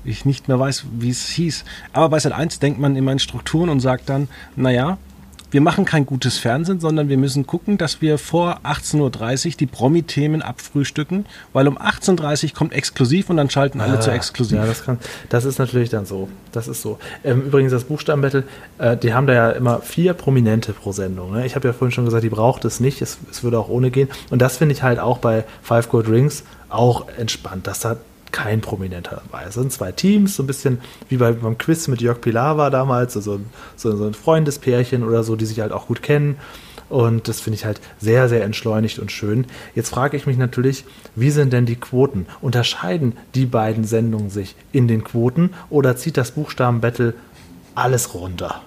ich nicht mehr weiß, wie es hieß. Aber bei Sat1 denkt man immer in Strukturen und sagt dann, naja, wir machen kein gutes Fernsehen, sondern wir müssen gucken, dass wir vor 18.30 Uhr die Promi-Themen abfrühstücken, weil um 18.30 Uhr kommt exklusiv und dann schalten alle ah, zu exklusiv. Ja, das, kann, das ist natürlich dann so. Das ist so. Ähm, übrigens, das Buchstabenbattle, äh, die haben da ja immer vier Prominente pro Sendung. Ne? Ich habe ja vorhin schon gesagt, die braucht es nicht. Es, es würde auch ohne gehen. Und das finde ich halt auch bei Five Gold Rings auch entspannt, dass da kein Prominenter dabei. Es sind zwei Teams, so ein bisschen wie bei, beim Quiz mit Jörg Pilawa damals, so, so, so ein Freundespärchen oder so, die sich halt auch gut kennen. Und das finde ich halt sehr, sehr entschleunigt und schön. Jetzt frage ich mich natürlich, wie sind denn die Quoten? Unterscheiden die beiden Sendungen sich in den Quoten oder zieht das Buchstabenbattle alles runter?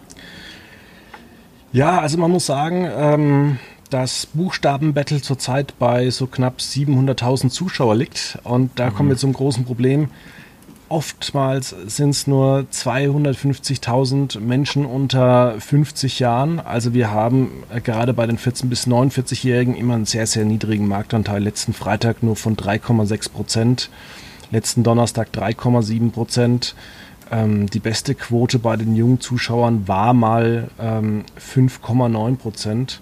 Ja, also man muss sagen, ähm, das Buchstabenbattle zurzeit bei so knapp 700.000 Zuschauer liegt. Und da mhm. kommen wir zum großen Problem. Oftmals sind es nur 250.000 Menschen unter 50 Jahren. Also wir haben äh, gerade bei den 14- bis 49-Jährigen immer einen sehr, sehr niedrigen Marktanteil. Letzten Freitag nur von 3,6 Prozent, letzten Donnerstag 3,7 Prozent. Ähm, die beste Quote bei den jungen Zuschauern war mal ähm, 5,9 Prozent.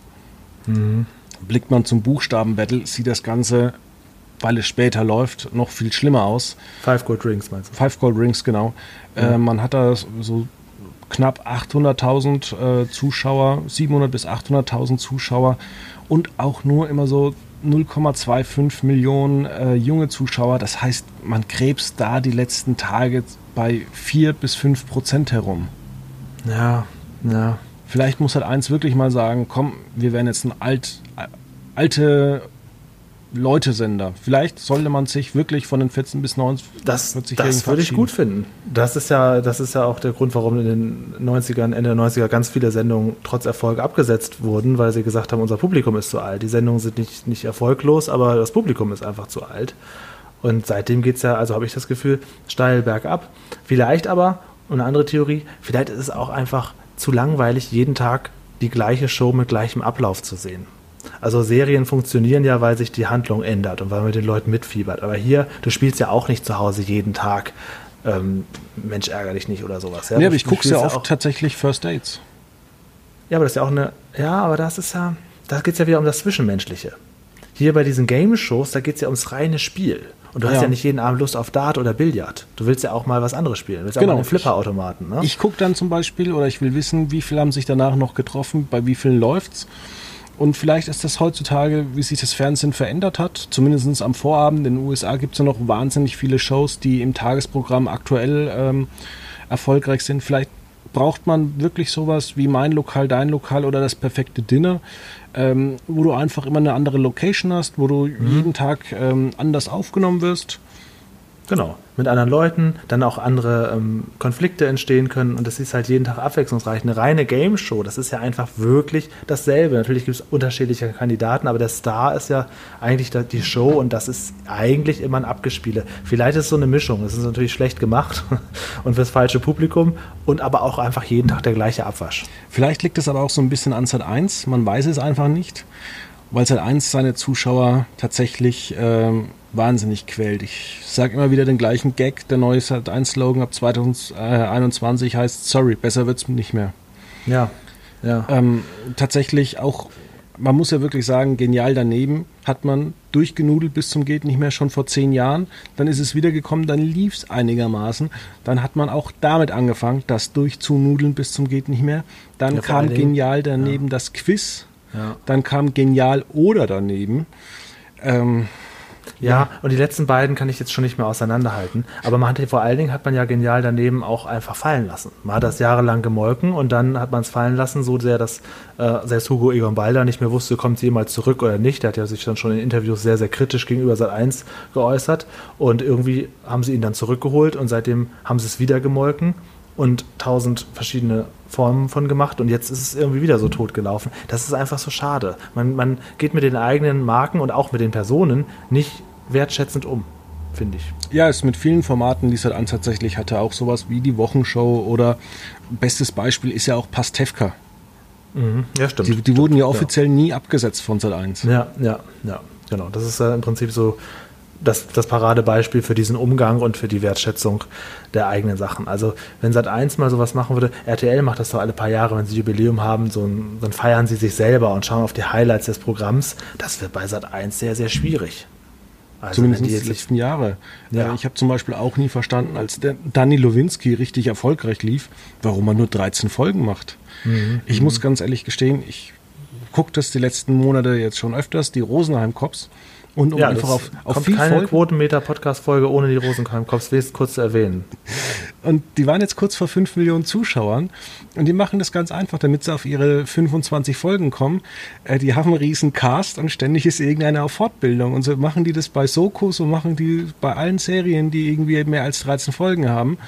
Mhm. Blickt man zum Buchstabenbattle, sieht das Ganze, weil es später läuft, noch viel schlimmer aus. Five Gold Rings meinst du? Five Gold Rings, genau. Ja. Äh, man hat da so knapp 800.000 äh, Zuschauer, 700 bis 800.000 Zuschauer und auch nur immer so 0,25 Millionen äh, junge Zuschauer. Das heißt, man krebst da die letzten Tage bei 4 bis 5 Prozent herum. Ja, ja. Vielleicht muss halt eins wirklich mal sagen, komm, wir werden jetzt ein alt, alte Leute-Sender. Vielleicht sollte man sich wirklich von den 14 bis 90 Das, das würde ich gut finden. Das ist, ja, das ist ja auch der Grund, warum in den 90ern, Ende der 90er ganz viele Sendungen trotz Erfolg abgesetzt wurden, weil sie gesagt haben, unser Publikum ist zu alt. Die Sendungen sind nicht, nicht erfolglos, aber das Publikum ist einfach zu alt. Und seitdem geht es ja, also habe ich das Gefühl, steil bergab. Vielleicht aber, und eine andere Theorie, vielleicht ist es auch einfach zu langweilig, jeden Tag die gleiche Show mit gleichem Ablauf zu sehen. Also Serien funktionieren ja, weil sich die Handlung ändert und weil man mit den Leuten mitfiebert. Aber hier, du spielst ja auch nicht zu Hause jeden Tag ähm, Mensch, ärgere dich nicht oder sowas. Ja, nee, aber ich gucke ja oft auch, tatsächlich First Dates. Ja, aber das ist ja auch eine, ja, aber das ist ja, da geht es ja wieder um das Zwischenmenschliche. Hier bei diesen Game-Shows, da geht es ja ums reine Spiel. Und du ja. hast ja nicht jeden Abend Lust auf Dart oder Billard. Du willst ja auch mal was anderes spielen. Du willst genau. auch mal einen Flipperautomaten. Ne? Ich gucke dann zum Beispiel oder ich will wissen, wie viele haben sich danach noch getroffen, bei wie vielen läuft's. Und vielleicht ist das heutzutage, wie sich das Fernsehen verändert hat, zumindest am Vorabend. In den USA gibt es ja noch wahnsinnig viele Shows, die im Tagesprogramm aktuell ähm, erfolgreich sind. Vielleicht braucht man wirklich sowas wie mein Lokal, dein Lokal oder das perfekte Dinner, ähm, wo du einfach immer eine andere Location hast, wo du mhm. jeden Tag ähm, anders aufgenommen wirst. Genau, mit anderen Leuten, dann auch andere ähm, Konflikte entstehen können und das ist halt jeden Tag abwechslungsreich. Eine reine Game Show, das ist ja einfach wirklich dasselbe. Natürlich gibt es unterschiedliche Kandidaten, aber der Star ist ja eigentlich die Show und das ist eigentlich immer ein Abgespiele. Vielleicht ist es so eine Mischung, es ist natürlich schlecht gemacht und fürs falsche Publikum und aber auch einfach jeden Tag der gleiche Abwasch. Vielleicht liegt es aber auch so ein bisschen an Sat 1, man weiß es einfach nicht, weil Sat 1 seine Zuschauer tatsächlich ähm, wahnsinnig quält. Ich sage immer wieder den gleichen Gag. Der neue Sat 1 Slogan ab 2021 heißt Sorry, besser wird's nicht mehr. Ja. ja. Ähm, tatsächlich auch, man muss ja wirklich sagen, genial daneben hat man durchgenudelt bis zum geht nicht mehr schon vor zehn Jahren. Dann ist es wieder gekommen, dann lief es einigermaßen. Dann hat man auch damit angefangen, das durchzunudeln bis zum geht nicht mehr. Dann ja, kam genial daneben ja. das Quiz. Ja. Dann kam genial oder daneben. Ähm, ja, und die letzten beiden kann ich jetzt schon nicht mehr auseinanderhalten. Aber man hat vor allen Dingen hat man ja genial daneben auch einfach fallen lassen. Man hat das jahrelang gemolken und dann hat man es fallen lassen, so sehr, dass äh, selbst Hugo Egon Balder nicht mehr wusste, kommt sie jemals zurück oder nicht. Der hat ja sich dann schon in Interviews sehr, sehr kritisch gegenüber Sat 1 geäußert. Und irgendwie haben sie ihn dann zurückgeholt und seitdem haben sie es wieder gemolken und tausend verschiedene Formen von gemacht und jetzt ist es irgendwie wieder so tot gelaufen. Das ist einfach so schade. Man, man geht mit den eigenen Marken und auch mit den Personen nicht wertschätzend um, finde ich. Ja, ist mit vielen Formaten, die es halt an tatsächlich hatte, auch sowas wie die Wochenshow oder bestes Beispiel ist ja auch Pastewka. Mhm, ja, stimmt. Die, die wurden ja offiziell ja. nie abgesetzt von Sat 1. Ja, ja, ja, genau. Das ist ja im Prinzip so das, das Paradebeispiel für diesen Umgang und für die Wertschätzung der eigenen Sachen. Also wenn Sat 1 mal sowas machen würde, RTL macht das doch alle paar Jahre, wenn sie Jubiläum haben, so ein, dann feiern sie sich selber und schauen auf die Highlights des Programms. Das wird bei Sat 1 sehr, sehr schwierig. Also Zumindest die letzten Jahre. Ja. Äh, ich habe zum Beispiel auch nie verstanden, als der Danny Lowinski richtig erfolgreich lief, warum man nur 13 Folgen macht. Mhm. Ich muss ganz ehrlich gestehen, ich gucke das die letzten Monate jetzt schon öfters, die Rosenheim-Cops. Und um ja, einfach auf, auf kommt viel keine. Quotenmeter-Podcast-Folge ohne die Rosenheim-Cops, kurz zu erwähnen. Und die waren jetzt kurz vor 5 Millionen Zuschauern und die machen das ganz einfach, damit sie auf ihre 25 Folgen kommen. Äh, die haben einen riesen Cast und ständig ist irgendeiner auf Fortbildung. Und so machen die das bei Soko, so machen die bei allen Serien, die irgendwie mehr als 13 Folgen haben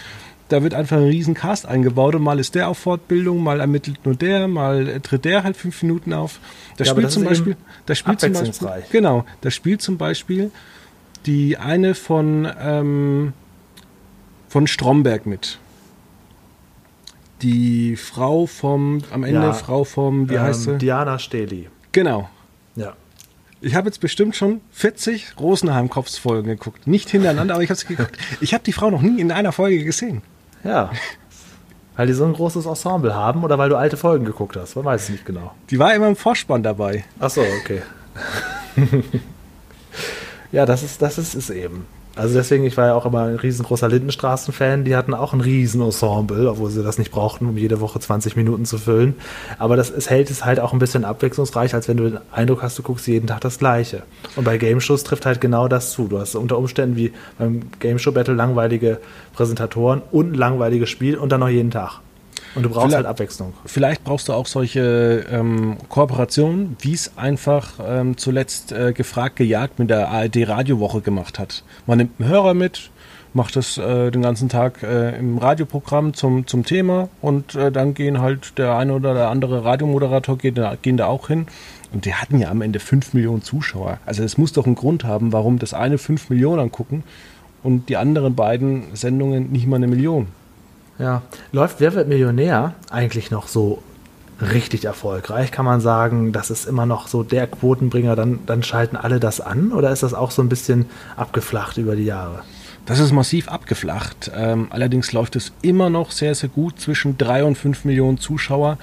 da wird einfach ein riesen Cast eingebaut und mal ist der auf Fortbildung, mal ermittelt nur der, mal tritt der halt fünf Minuten auf. Das ja, spielt zum Beispiel, das spielt zum Beispiel, genau, das spielt zum Beispiel die eine von ähm, von Stromberg mit. Die Frau vom, am Ende ja, Frau vom, wie ähm, heißt sie? Diana Steli. Genau. Ja. Ich habe jetzt bestimmt schon 40 Rosenheim-Kopfsfolgen geguckt. Nicht hintereinander, aber ich habe es geguckt. Ich habe die Frau noch nie in einer Folge gesehen. Ja. Weil die so ein großes Ensemble haben oder weil du alte Folgen geguckt hast? Man weiß es nicht genau. Die war immer im Vorspann dabei. Ach so, okay. ja, das ist, das ist es eben. Also deswegen, ich war ja auch immer ein riesengroßer Lindenstraßen-Fan. Die hatten auch ein Riesenensemble, obwohl sie das nicht brauchten, um jede Woche 20 Minuten zu füllen. Aber das, es hält es halt auch ein bisschen abwechslungsreich, als wenn du den Eindruck hast, du guckst jeden Tag das Gleiche. Und bei Game Shows trifft halt genau das zu. Du hast unter Umständen wie beim Game Show Battle langweilige Präsentatoren und ein langweiliges Spiel und dann noch jeden Tag. Und du brauchst vielleicht, halt Abwechslung. Vielleicht brauchst du auch solche ähm, Kooperationen, wie es einfach ähm, zuletzt äh, gefragt gejagt mit der ARD Radiowoche gemacht hat. Man nimmt einen Hörer mit, macht das äh, den ganzen Tag äh, im Radioprogramm zum, zum Thema und äh, dann gehen halt der eine oder der andere Radiomoderator geht, gehen da auch hin. Und die hatten ja am Ende 5 Millionen Zuschauer. Also es muss doch einen Grund haben, warum das eine 5 Millionen angucken und die anderen beiden Sendungen nicht mal eine Million. Ja, läuft Wer wird Millionär eigentlich noch so richtig erfolgreich? Kann man sagen, das ist immer noch so der Quotenbringer, dann, dann schalten alle das an oder ist das auch so ein bisschen abgeflacht über die Jahre? Das ist massiv abgeflacht. Ähm, allerdings läuft es immer noch sehr, sehr gut zwischen drei und fünf Millionen Zuschauer.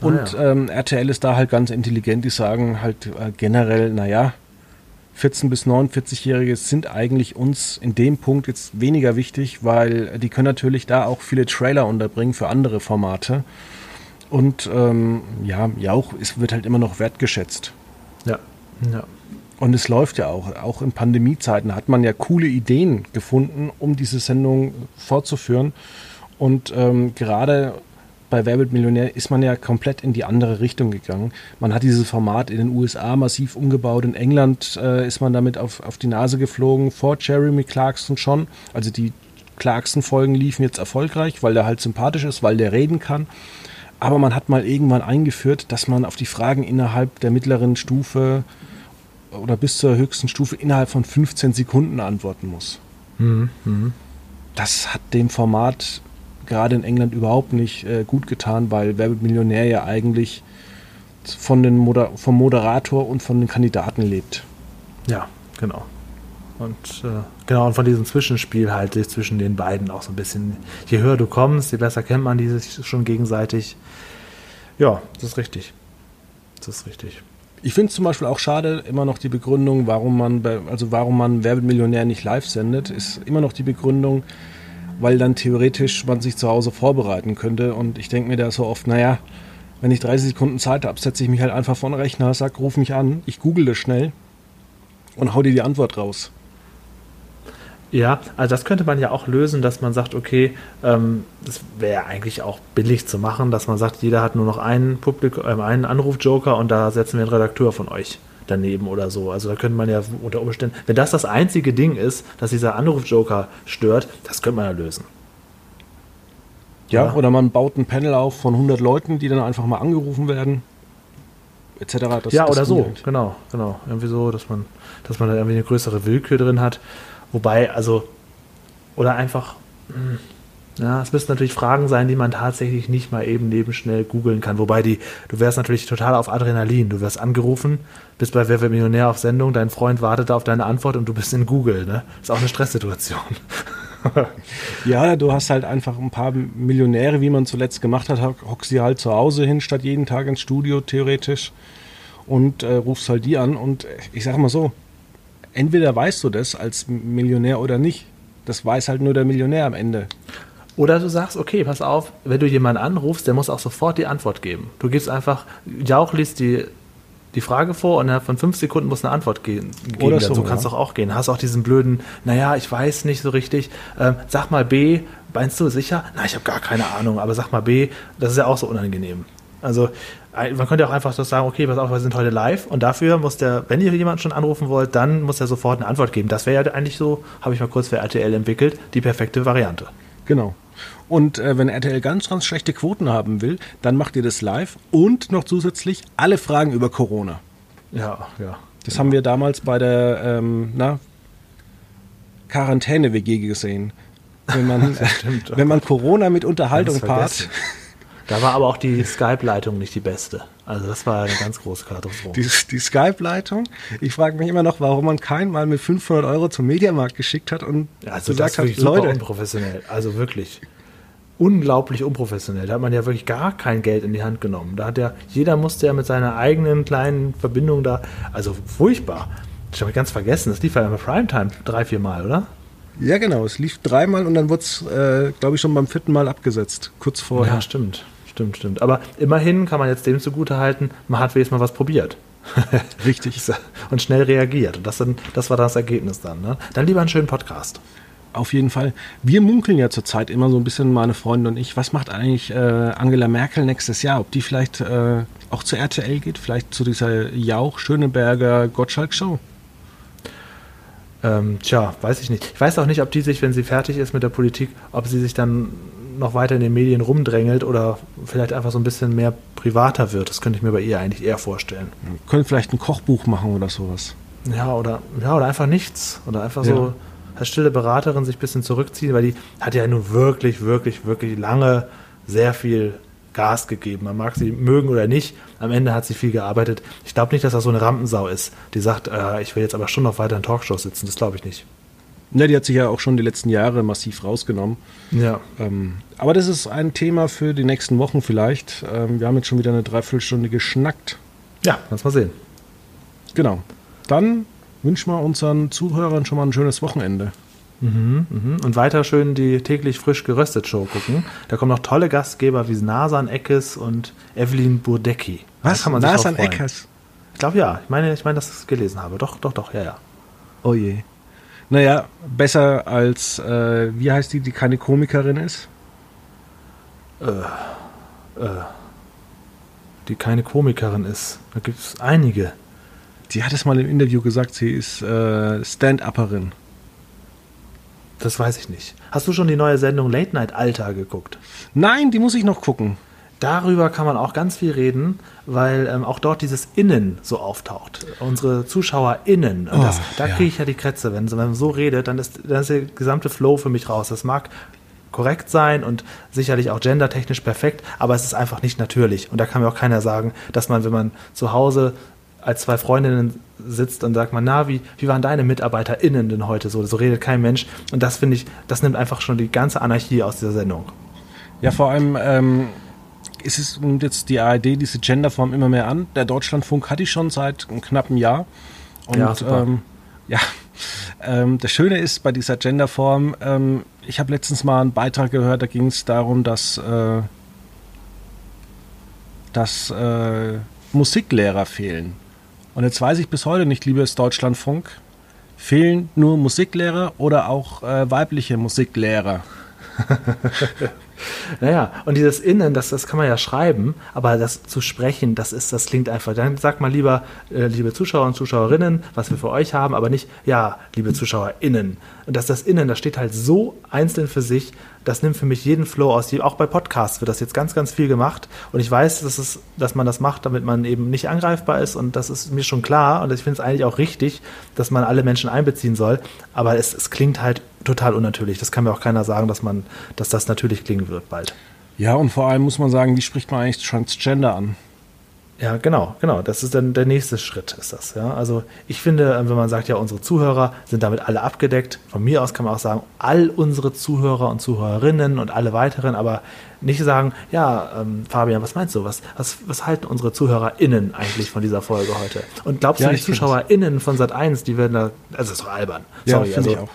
Ah, und ah, ja. ähm, RTL ist da halt ganz intelligent, die sagen halt äh, generell, naja, 14- bis 49-Jährige sind eigentlich uns in dem Punkt jetzt weniger wichtig, weil die können natürlich da auch viele Trailer unterbringen für andere Formate. Und ähm, ja, Jauch es wird halt immer noch wertgeschätzt. Ja, ja. Und es läuft ja auch. Auch in Pandemiezeiten hat man ja coole Ideen gefunden, um diese Sendung fortzuführen. Und ähm, gerade bei Wer wird Millionär ist man ja komplett in die andere Richtung gegangen. Man hat dieses Format in den USA massiv umgebaut. In England äh, ist man damit auf, auf die Nase geflogen, vor Jeremy Clarkson schon. Also die Clarkson-Folgen liefen jetzt erfolgreich, weil der halt sympathisch ist, weil der reden kann. Aber man hat mal irgendwann eingeführt, dass man auf die Fragen innerhalb der mittleren Stufe oder bis zur höchsten Stufe innerhalb von 15 Sekunden antworten muss. Mhm. mhm. Das hat dem Format gerade in England überhaupt nicht äh, gut getan, weil Wer Millionär ja eigentlich von den Moder vom Moderator und von den Kandidaten lebt. Ja, genau. Und äh, genau, und von diesem Zwischenspiel halt zwischen den beiden auch so ein bisschen. Je höher du kommst, je besser kennt man die sich schon gegenseitig. Ja, das ist richtig. Das ist richtig. Ich finde es zum Beispiel auch schade, immer noch die Begründung, warum man, bei, also warum man Werbemillionär nicht live sendet, ist immer noch die Begründung, weil dann theoretisch man sich zu Hause vorbereiten könnte. Und ich denke mir da so oft, naja, wenn ich 30 Sekunden Zeit habe, setze ich mich halt einfach vor den Rechner, sag, ruf mich an, ich google das schnell und hau dir die Antwort raus. Ja, also das könnte man ja auch lösen, dass man sagt, okay, ähm, das wäre eigentlich auch billig zu machen, dass man sagt, jeder hat nur noch einen Publik äh, einen Anrufjoker und da setzen wir einen Redakteur von euch daneben oder so. Also da könnte man ja unter Umständen, wenn das das einzige Ding ist, dass dieser Anrufjoker stört, das könnte man ja lösen. Ja, ja, oder man baut ein Panel auf von 100 Leuten, die dann einfach mal angerufen werden, etc. Das, ja, das oder so, halt. genau, genau. Irgendwie so, dass man, dass man da irgendwie eine größere Willkür drin hat. Wobei, also, oder einfach, hm, ja, es müssen natürlich Fragen sein, die man tatsächlich nicht mal eben neben schnell googeln kann. Wobei die, du wärst natürlich total auf Adrenalin. Du wirst angerufen, bist bei Wer wird Millionär auf Sendung, dein Freund wartet auf deine Antwort und du bist in Google. Ne? Ist auch eine Stresssituation. ja, du hast halt einfach ein paar Millionäre, wie man zuletzt gemacht hat, hockst sie halt zu Hause hin, statt jeden Tag ins Studio theoretisch und äh, rufst halt die an. Und ich sag mal so, entweder weißt du das als Millionär oder nicht. Das weiß halt nur der Millionär am Ende. Oder du sagst, okay, pass auf, wenn du jemanden anrufst, der muss auch sofort die Antwort geben. Du gibst einfach, Jauch liest die, die Frage vor und innerhalb von fünf Sekunden muss eine Antwort geben. Oder so, so kannst ja. doch auch gehen. Hast auch diesen blöden, naja, ich weiß nicht so richtig. Ähm, sag mal B, meinst du sicher? Na, ich habe gar keine Ahnung, aber sag mal B, das ist ja auch so unangenehm. Also man könnte auch einfach so sagen, okay, pass auf, wir sind heute live und dafür muss der, wenn ihr jemanden schon anrufen wollt, dann muss er sofort eine Antwort geben. Das wäre ja eigentlich so, habe ich mal kurz für RTL entwickelt, die perfekte Variante. Genau. Und äh, wenn RTL ganz, ganz schlechte Quoten haben will, dann macht ihr das live und noch zusätzlich alle Fragen über Corona. Ja, ja. Das genau. haben wir damals bei der ähm, Quarantäne-WG gesehen. Wenn man, stimmt, wenn man Corona mit Unterhaltung paart. Da war aber auch die Skype-Leitung nicht die beste. Also das war eine ganz große Katastrophe. Die, die Skype-Leitung? Ich frage mich immer noch, warum man keinen mal mit 500 Euro zum Mediamarkt geschickt hat und ja, also gesagt hat, Leute. unprofessionell. Also wirklich unglaublich unprofessionell. Da hat man ja wirklich gar kein Geld in die Hand genommen. Da hat ja, jeder musste ja mit seiner eigenen kleinen Verbindung da, also furchtbar. Ich habe ganz vergessen, das lief ja immer Primetime drei, vier Mal, oder? Ja, genau. Es lief dreimal und dann wurde es, äh, glaube ich, schon beim vierten Mal abgesetzt. Kurz vorher. Ja, stimmt. Stimmt, stimmt. Aber immerhin kann man jetzt dem zugute halten, man hat wenigstens mal was probiert. Richtig. und schnell reagiert. Und das, dann, das war das Ergebnis dann. Ne? Dann lieber einen schönen Podcast. Auf jeden Fall. Wir munkeln ja zurzeit immer so ein bisschen, meine Freunde und ich, was macht eigentlich äh, Angela Merkel nächstes Jahr? Ob die vielleicht äh, auch zu RTL geht, vielleicht zu dieser Jauch-Schöneberger Gottschalk-Show? Ähm, tja, weiß ich nicht. Ich weiß auch nicht, ob die sich, wenn sie fertig ist mit der Politik, ob sie sich dann noch weiter in den Medien rumdrängelt oder vielleicht einfach so ein bisschen mehr privater wird. Das könnte ich mir bei ihr eigentlich eher vorstellen. Können vielleicht ein Kochbuch machen oder sowas. Ja, oder, ja, oder einfach nichts. Oder einfach ja. so als stille Beraterin sich ein bisschen zurückziehen, weil die hat ja nun wirklich, wirklich, wirklich lange sehr viel Gas gegeben. Man mag sie mögen oder nicht. Am Ende hat sie viel gearbeitet. Ich glaube nicht, dass das so eine Rampensau ist, die sagt, äh, ich will jetzt aber schon noch weiter in Talkshows sitzen. Das glaube ich nicht. Ne, die hat sich ja auch schon die letzten Jahre massiv rausgenommen. Ja. Ähm, aber das ist ein Thema für die nächsten Wochen vielleicht. Ähm, wir haben jetzt schon wieder eine Dreiviertelstunde geschnackt. Ja, lass mal sehen. Genau. Dann wünschen wir unseren Zuhörern schon mal ein schönes Wochenende. Mhm, mhm. Und weiter schön die täglich frisch geröstet Show gucken. Da kommen noch tolle Gastgeber wie Nasan Eckes und Evelyn Burdecki. Was? Nasan Eckes? Ich glaube ja. Ich meine, ich meine, dass ich es gelesen habe. Doch, doch, doch, ja, ja. Oh je. Naja, besser als, äh, wie heißt die, die keine Komikerin ist? Äh, äh, die keine Komikerin ist. Da gibt es einige. Die hat es mal im Interview gesagt, sie ist äh, Stand-Upperin. Das weiß ich nicht. Hast du schon die neue Sendung Late Night Alter geguckt? Nein, die muss ich noch gucken. Darüber kann man auch ganz viel reden, weil ähm, auch dort dieses Innen so auftaucht. Unsere ZuschauerInnen. Und das, oh, da ja. kriege ich ja die Krätze. Wenn, wenn man so redet, dann ist, dann ist der gesamte Flow für mich raus. Das mag korrekt sein und sicherlich auch gendertechnisch perfekt, aber es ist einfach nicht natürlich. Und da kann mir auch keiner sagen, dass man, wenn man zu Hause als zwei Freundinnen sitzt und sagt man, na, wie, wie waren deine MitarbeiterInnen denn heute so? So redet kein Mensch. Und das finde ich, das nimmt einfach schon die ganze Anarchie aus dieser Sendung. Ja, vor allem ähm, ist es jetzt die ARD diese Genderform immer mehr an. Der Deutschlandfunk hatte ich schon seit einem knappen Jahr. Und ja, ähm, ja ähm, das Schöne ist bei dieser Genderform, ähm, ich habe letztens mal einen Beitrag gehört, da ging es darum, dass, äh, dass äh, Musiklehrer fehlen. Und jetzt weiß ich bis heute nicht, liebes Deutschlandfunk, fehlen nur Musiklehrer oder auch äh, weibliche Musiklehrer? Naja, und dieses Innen, das, das kann man ja schreiben, aber das zu sprechen, das ist, das klingt einfach. Dann sagt mal lieber, äh, liebe Zuschauer und Zuschauerinnen, was wir für euch haben, aber nicht, ja, liebe ZuschauerInnen. Und dass das Innen, das steht halt so einzeln für sich, das nimmt für mich jeden Flow aus. Auch bei Podcasts wird das jetzt ganz, ganz viel gemacht. Und ich weiß, dass, es, dass man das macht, damit man eben nicht angreifbar ist. Und das ist mir schon klar. Und ich finde es eigentlich auch richtig, dass man alle Menschen einbeziehen soll. Aber es, es klingt halt total unnatürlich. Das kann mir auch keiner sagen, dass man, dass das natürlich klingen wird bald. Ja, und vor allem muss man sagen, wie spricht man eigentlich Transgender an? Ja, genau, genau. Das ist dann der nächste Schritt, ist das. Ja, also ich finde, wenn man sagt, ja, unsere Zuhörer sind damit alle abgedeckt. Von mir aus kann man auch sagen, all unsere Zuhörer und Zuhörerinnen und alle weiteren, aber nicht sagen, ja, ähm, Fabian, was meinst du? Was, was, was halten unsere ZuhörerInnen eigentlich von dieser Folge heute? Und glaubst ja, du, die ZuschauerInnen von Sat 1, die werden da, also das ist doch albern. Sorry, ja, also, ich auch.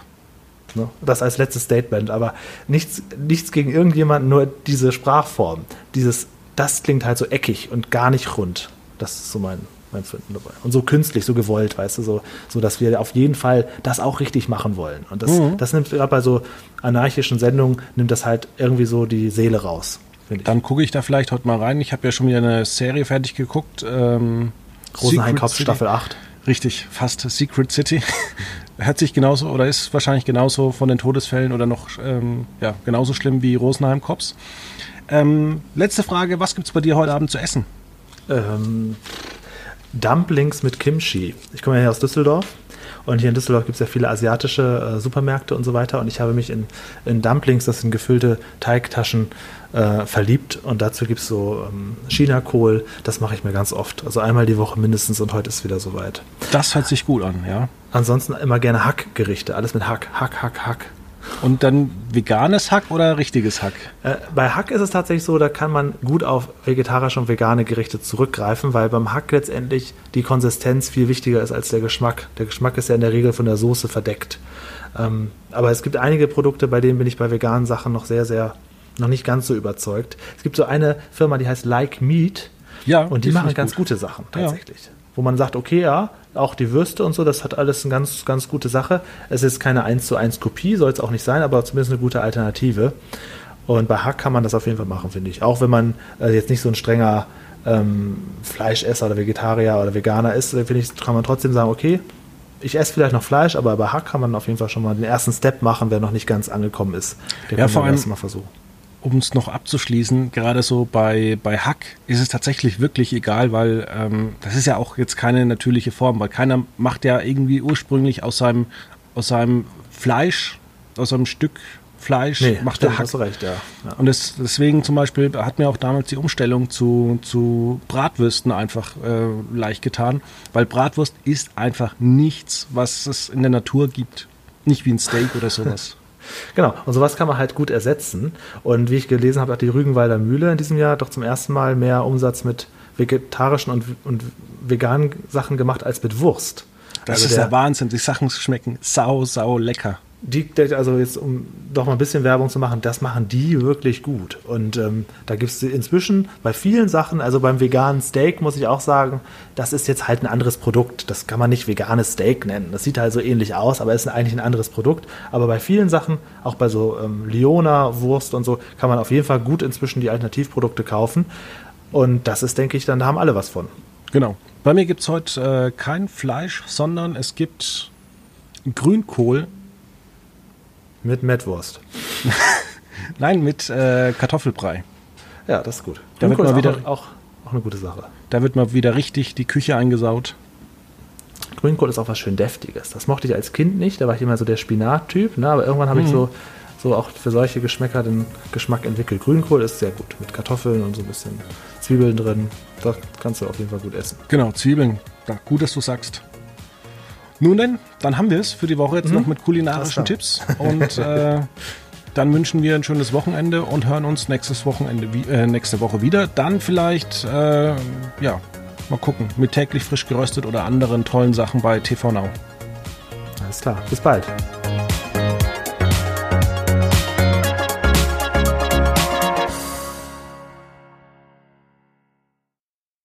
Ne, das als letztes Statement, aber nichts, nichts gegen irgendjemanden, nur diese Sprachform, dieses das klingt halt so eckig und gar nicht rund. Das ist so mein, mein Finden dabei. Und so künstlich, so gewollt, weißt du, so, so dass wir auf jeden Fall das auch richtig machen wollen. Und das, mhm. das nimmt gerade bei so anarchischen Sendungen, nimmt das halt irgendwie so die Seele raus. Dann gucke ich da vielleicht heute mal rein. Ich habe ja schon wieder eine Serie fertig geguckt. Ähm, Rosenheim-Kopf Staffel 8. Richtig, fast Secret City. Hört sich genauso oder ist wahrscheinlich genauso von den Todesfällen oder noch ähm, ja, genauso schlimm wie Rosenheim Cops. Ähm, letzte Frage, was gibt es bei dir heute Abend zu essen? Ähm, Dumplings mit Kimchi. Ich komme ja hier aus Düsseldorf und hier in Düsseldorf gibt es ja viele asiatische äh, Supermärkte und so weiter und ich habe mich in, in Dumplings, das sind gefüllte Teigtaschen, äh, verliebt und dazu gibt es so ähm, Chinakohl, das mache ich mir ganz oft. Also einmal die Woche mindestens und heute ist es wieder soweit. Das hört sich gut an, ja. Ansonsten immer gerne Hackgerichte, alles mit Hack, Hack, Hack, Hack. Und dann veganes Hack oder richtiges Hack? Äh, bei Hack ist es tatsächlich so, da kann man gut auf vegetarische und vegane Gerichte zurückgreifen, weil beim Hack letztendlich die Konsistenz viel wichtiger ist als der Geschmack. Der Geschmack ist ja in der Regel von der Soße verdeckt. Ähm, aber es gibt einige Produkte, bei denen bin ich bei veganen Sachen noch sehr, sehr, noch nicht ganz so überzeugt. Es gibt so eine Firma, die heißt Like Meat. Ja, und die, die machen ganz gut. gute Sachen tatsächlich. Ja. Wo man sagt, okay, ja, auch die Würste und so, das hat alles eine ganz, ganz gute Sache. Es ist keine 1 zu 1 Kopie, soll es auch nicht sein, aber zumindest eine gute Alternative. Und bei Hack kann man das auf jeden Fall machen, finde ich. Auch wenn man äh, jetzt nicht so ein strenger ähm, Fleischesser oder Vegetarier oder Veganer ist, finde ich, kann man trotzdem sagen, okay, ich esse vielleicht noch Fleisch, aber bei Hack kann man auf jeden Fall schon mal den ersten Step machen, wer noch nicht ganz angekommen ist. Der ja, vor allem, mal versuchen. Um es noch abzuschließen, gerade so bei, bei Hack ist es tatsächlich wirklich egal, weil ähm, das ist ja auch jetzt keine natürliche Form, weil keiner macht ja irgendwie ursprünglich aus seinem, aus seinem Fleisch, aus einem Stück Fleisch nee, macht der Hack. Hast recht, ja. ja. Und das, deswegen zum Beispiel hat mir auch damals die Umstellung zu, zu Bratwürsten einfach äh, leicht getan, weil Bratwurst ist einfach nichts, was es in der Natur gibt. Nicht wie ein Steak oder sowas. Genau, und sowas kann man halt gut ersetzen. Und wie ich gelesen habe, hat die Rügenwalder Mühle in diesem Jahr doch zum ersten Mal mehr Umsatz mit vegetarischen und, und veganen Sachen gemacht als mit Wurst. Das also ist der, der Wahnsinn. Die Sachen schmecken sau, sau lecker die, also jetzt um doch mal ein bisschen Werbung zu machen, das machen die wirklich gut. Und ähm, da gibt es inzwischen bei vielen Sachen, also beim veganen Steak muss ich auch sagen, das ist jetzt halt ein anderes Produkt. Das kann man nicht veganes Steak nennen. Das sieht halt so ähnlich aus, aber ist eigentlich ein anderes Produkt. Aber bei vielen Sachen, auch bei so ähm, Leona Wurst und so, kann man auf jeden Fall gut inzwischen die Alternativprodukte kaufen. Und das ist, denke ich, dann da haben alle was von. Genau. Bei mir gibt es heute äh, kein Fleisch, sondern es gibt Grünkohl mit Mettwurst. Nein, mit äh, Kartoffelbrei. Ja, das ist gut. Da wird mal wieder, auch, auch eine gute Sache. Da wird mal wieder richtig die Küche eingesaut. Grünkohl ist auch was schön Deftiges. Das mochte ich als Kind nicht. Da war ich immer so der Spinat-Typ. Ne? Aber irgendwann habe mhm. ich so, so auch für solche Geschmäcker den Geschmack entwickelt. Grünkohl ist sehr gut. Mit Kartoffeln und so ein bisschen Zwiebeln drin. Das kannst du auf jeden Fall gut essen. Genau, Zwiebeln. Ja, gut, dass du sagst. Nun denn, dann haben wir es für die Woche jetzt mhm. noch mit kulinarischen Tipps. Und äh, dann wünschen wir ein schönes Wochenende und hören uns nächstes Wochenende, äh, nächste Woche wieder. Dann vielleicht, äh, ja, mal gucken, mit täglich frisch geröstet oder anderen tollen Sachen bei TV Now. Alles klar, bis bald.